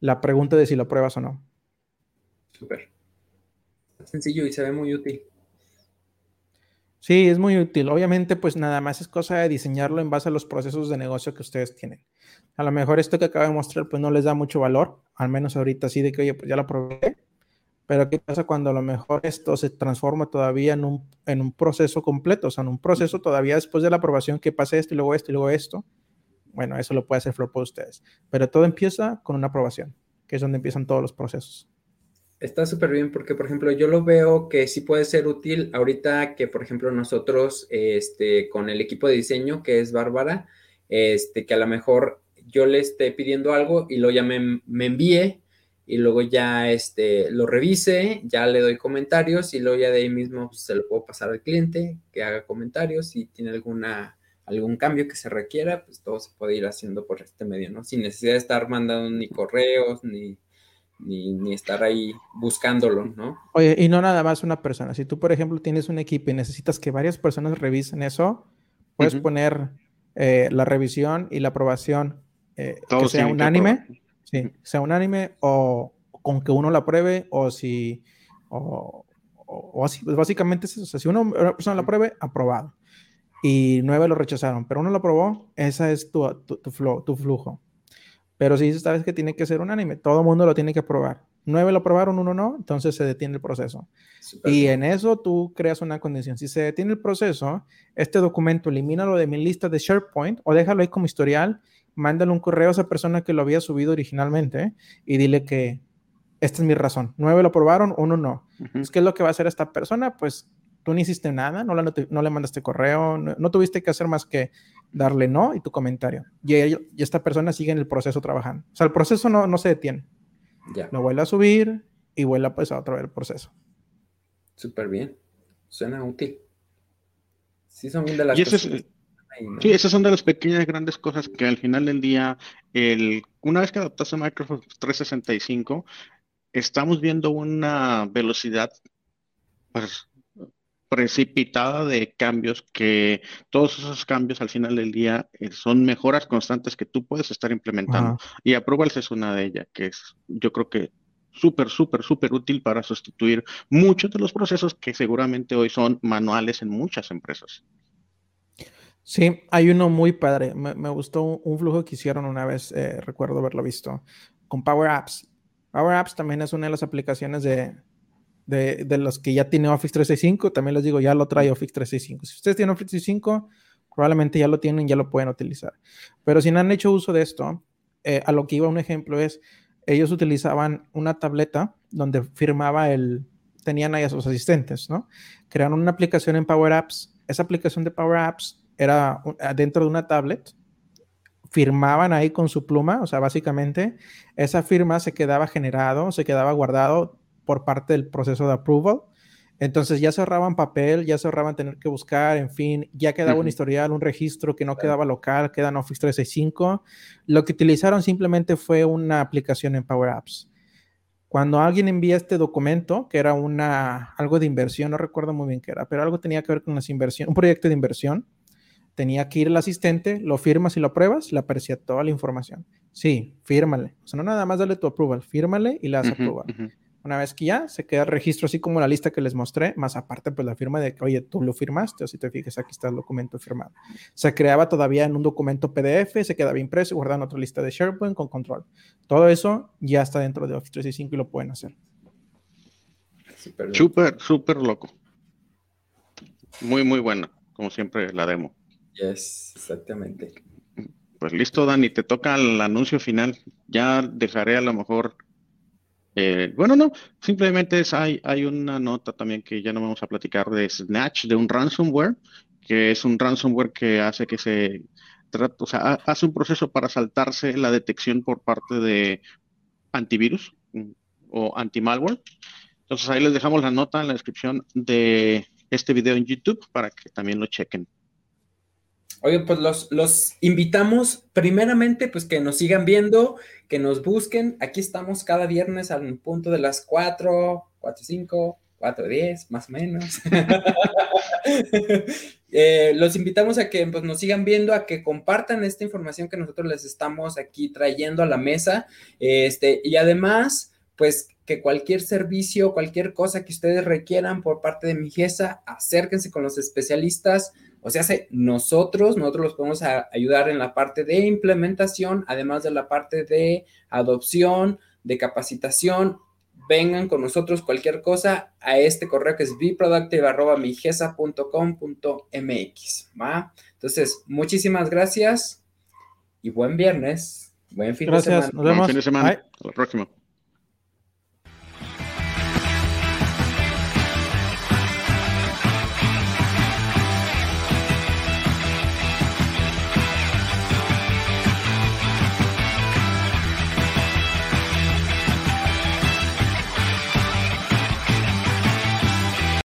la pregunta de si lo pruebas o no. Súper. Sencillo y se ve muy útil. Sí, es muy útil. Obviamente, pues nada más es cosa de diseñarlo en base a los procesos de negocio que ustedes tienen. A lo mejor esto que acabo de mostrar, pues no les da mucho valor, al menos ahorita sí de que, oye, pues ya lo probé. Pero ¿qué pasa cuando a lo mejor esto se transforma todavía en un, en un proceso completo? O sea, en un proceso todavía después de la aprobación que pase esto y luego esto y luego esto. Bueno, eso lo puede hacer Flow para ustedes. Pero todo empieza con una aprobación, que es donde empiezan todos los procesos está súper bien porque, por ejemplo, yo lo veo que sí puede ser útil ahorita que, por ejemplo, nosotros, este, con el equipo de diseño, que es Bárbara, este, que a lo mejor yo le esté pidiendo algo y luego ya me, envíe y luego ya este, lo revise, ya le doy comentarios y luego ya de ahí mismo pues, se lo puedo pasar al cliente que haga comentarios si tiene alguna algún cambio que se requiera, pues todo se puede ir haciendo por este medio, ¿no? Sin necesidad de estar mandando ni correos, ni ni, estar ahí buscándolo, ¿no? Oye, y no nada más una persona. Si tú, por ejemplo, tienes un equipo y necesitas que varias personas revisen eso, puedes poner eh, la revisión y la aprobación eh, que sea unánime, sí, sea unánime o con que uno la pruebe o si, o, así, pues básicamente es eso. si uno, una persona la pruebe, aprobado. Y nueve lo rechazaron, pero uno lo aprobó, esa es tu, tu, tu flujo. Pero si sabes que tiene que ser unánime, todo el mundo lo tiene que aprobar. Nueve lo aprobaron, uno no, entonces se detiene el proceso. y en eso tú creas una condición. Si se detiene el proceso, este documento elimínalo de mi lista de SharePoint o déjalo ahí como historial, mándale un correo a esa persona que lo había subido originalmente y dile que esta es mi razón. Nueve lo aprobaron, uno no. ¿Qué es lo que va a hacer esta persona? Pues tú no hiciste nada, no, no le mandaste correo, no, tuviste que hacer más que darle no y tu comentario. Y, esta persona sigue en el proceso trabajando. O sea, el proceso no, no se detiene. Ya. Lo vuelve a subir y vuelve a empezar otra vez el proceso. Súper bien. Suena útil. Sí, son de las Sí, esas son de las pequeñas grandes cosas que al final del día, el, una vez que adaptas a Microsoft 365, estamos viendo una velocidad pues, precipitada de cambios que todos esos cambios al final del día eh, son mejoras constantes que tú puedes estar implementando. Y Approvals es una de ellas, que es yo creo que súper, súper, súper útil para sustituir muchos de los procesos que seguramente hoy son manuales en muchas empresas. Sí, hay uno muy padre. Me, gustó un, flujo que hicieron una vez, eh, recuerdo haberlo visto, con Power Apps. Power Apps también es una de las aplicaciones de, de, los que ya tiene Office 365, también les digo, ya lo trae Office 365. Si ustedes tienen Office 365, probablemente ya lo tienen, ya lo pueden utilizar. Pero si no han hecho uso de esto, eh, a lo que iba un ejemplo es, ellos utilizaban una tableta donde firmaba el, tenían ahí a sus asistentes, ¿no? Crearon una aplicación en Power Apps. Esa aplicación de Power Apps era dentro de una tablet. Firmaban ahí con su pluma, o sea, básicamente esa firma se quedaba generado, se quedaba guardado por parte del proceso de approval. Entonces ya se ahorraban papel, ya se ahorraban tener que buscar, en fin, ya quedaba un historial, un registro que no quedaba local, queda en Office 365. Lo que utilizaron simplemente fue una aplicación en Power Apps. Cuando alguien envía este documento, que era una, algo de inversión, no recuerdo muy bien qué era, pero algo tenía que ver con las inversiones, un proyecto de inversión, tenía que ir el asistente, lo firmas y lo apruebas, le aparecía toda la información. Sí, fírmale. O sea, no nada más dale tu approval, fírmale y le das approval. Una vez que ya se queda el registro, así como la lista que les mostré, más aparte, pues la firma de que, oye, tú lo firmaste, o si te fijas, aquí está el documento firmado. Se creaba todavía en un documento PDF, se quedaba impreso y guardado en otra lista de SharePoint con control. Todo eso ya está dentro de Office 365 y lo pueden hacer. Súper, súper loco. Muy, muy buena, como siempre, la demo. Yes, exactamente. Pues listo, Dani, te toca el anuncio final. Ya dejaré a lo mejor eh, bueno, no, simplemente es, hay, hay una nota también que ya no vamos a platicar de Snatch, de un ransomware, que es un ransomware que hace que se o sea, hace un proceso para saltarse la detección por parte de antivirus mm, o anti-malware. Entonces ahí les dejamos la nota en la descripción de este video en YouTube para que también lo chequen. Oye, pues los, los invitamos primeramente, pues que nos sigan viendo, que nos busquen. Aquí estamos cada viernes al punto de las 4, 4, 5, 4, 10, más o menos. Eh, los invitamos a que pues, nos sigan viendo, a que compartan esta información que nosotros les estamos aquí trayendo a la mesa. Este, y además, pues que cualquier servicio, cualquier cosa que ustedes requieran por parte de mi GESA, acérquense con los especialistas o sea, nosotros, nosotros los podemos ayudar en la parte de implementación, además de la parte de adopción, de capacitación. Vengan con nosotros cualquier cosa a este correo que es bproductive.migesa.com.mx. ¿va? Entonces, muchísimas gracias y buen viernes. Buen fin de semana. Nos vemos. Buen fin de semana. Hasta la próxima.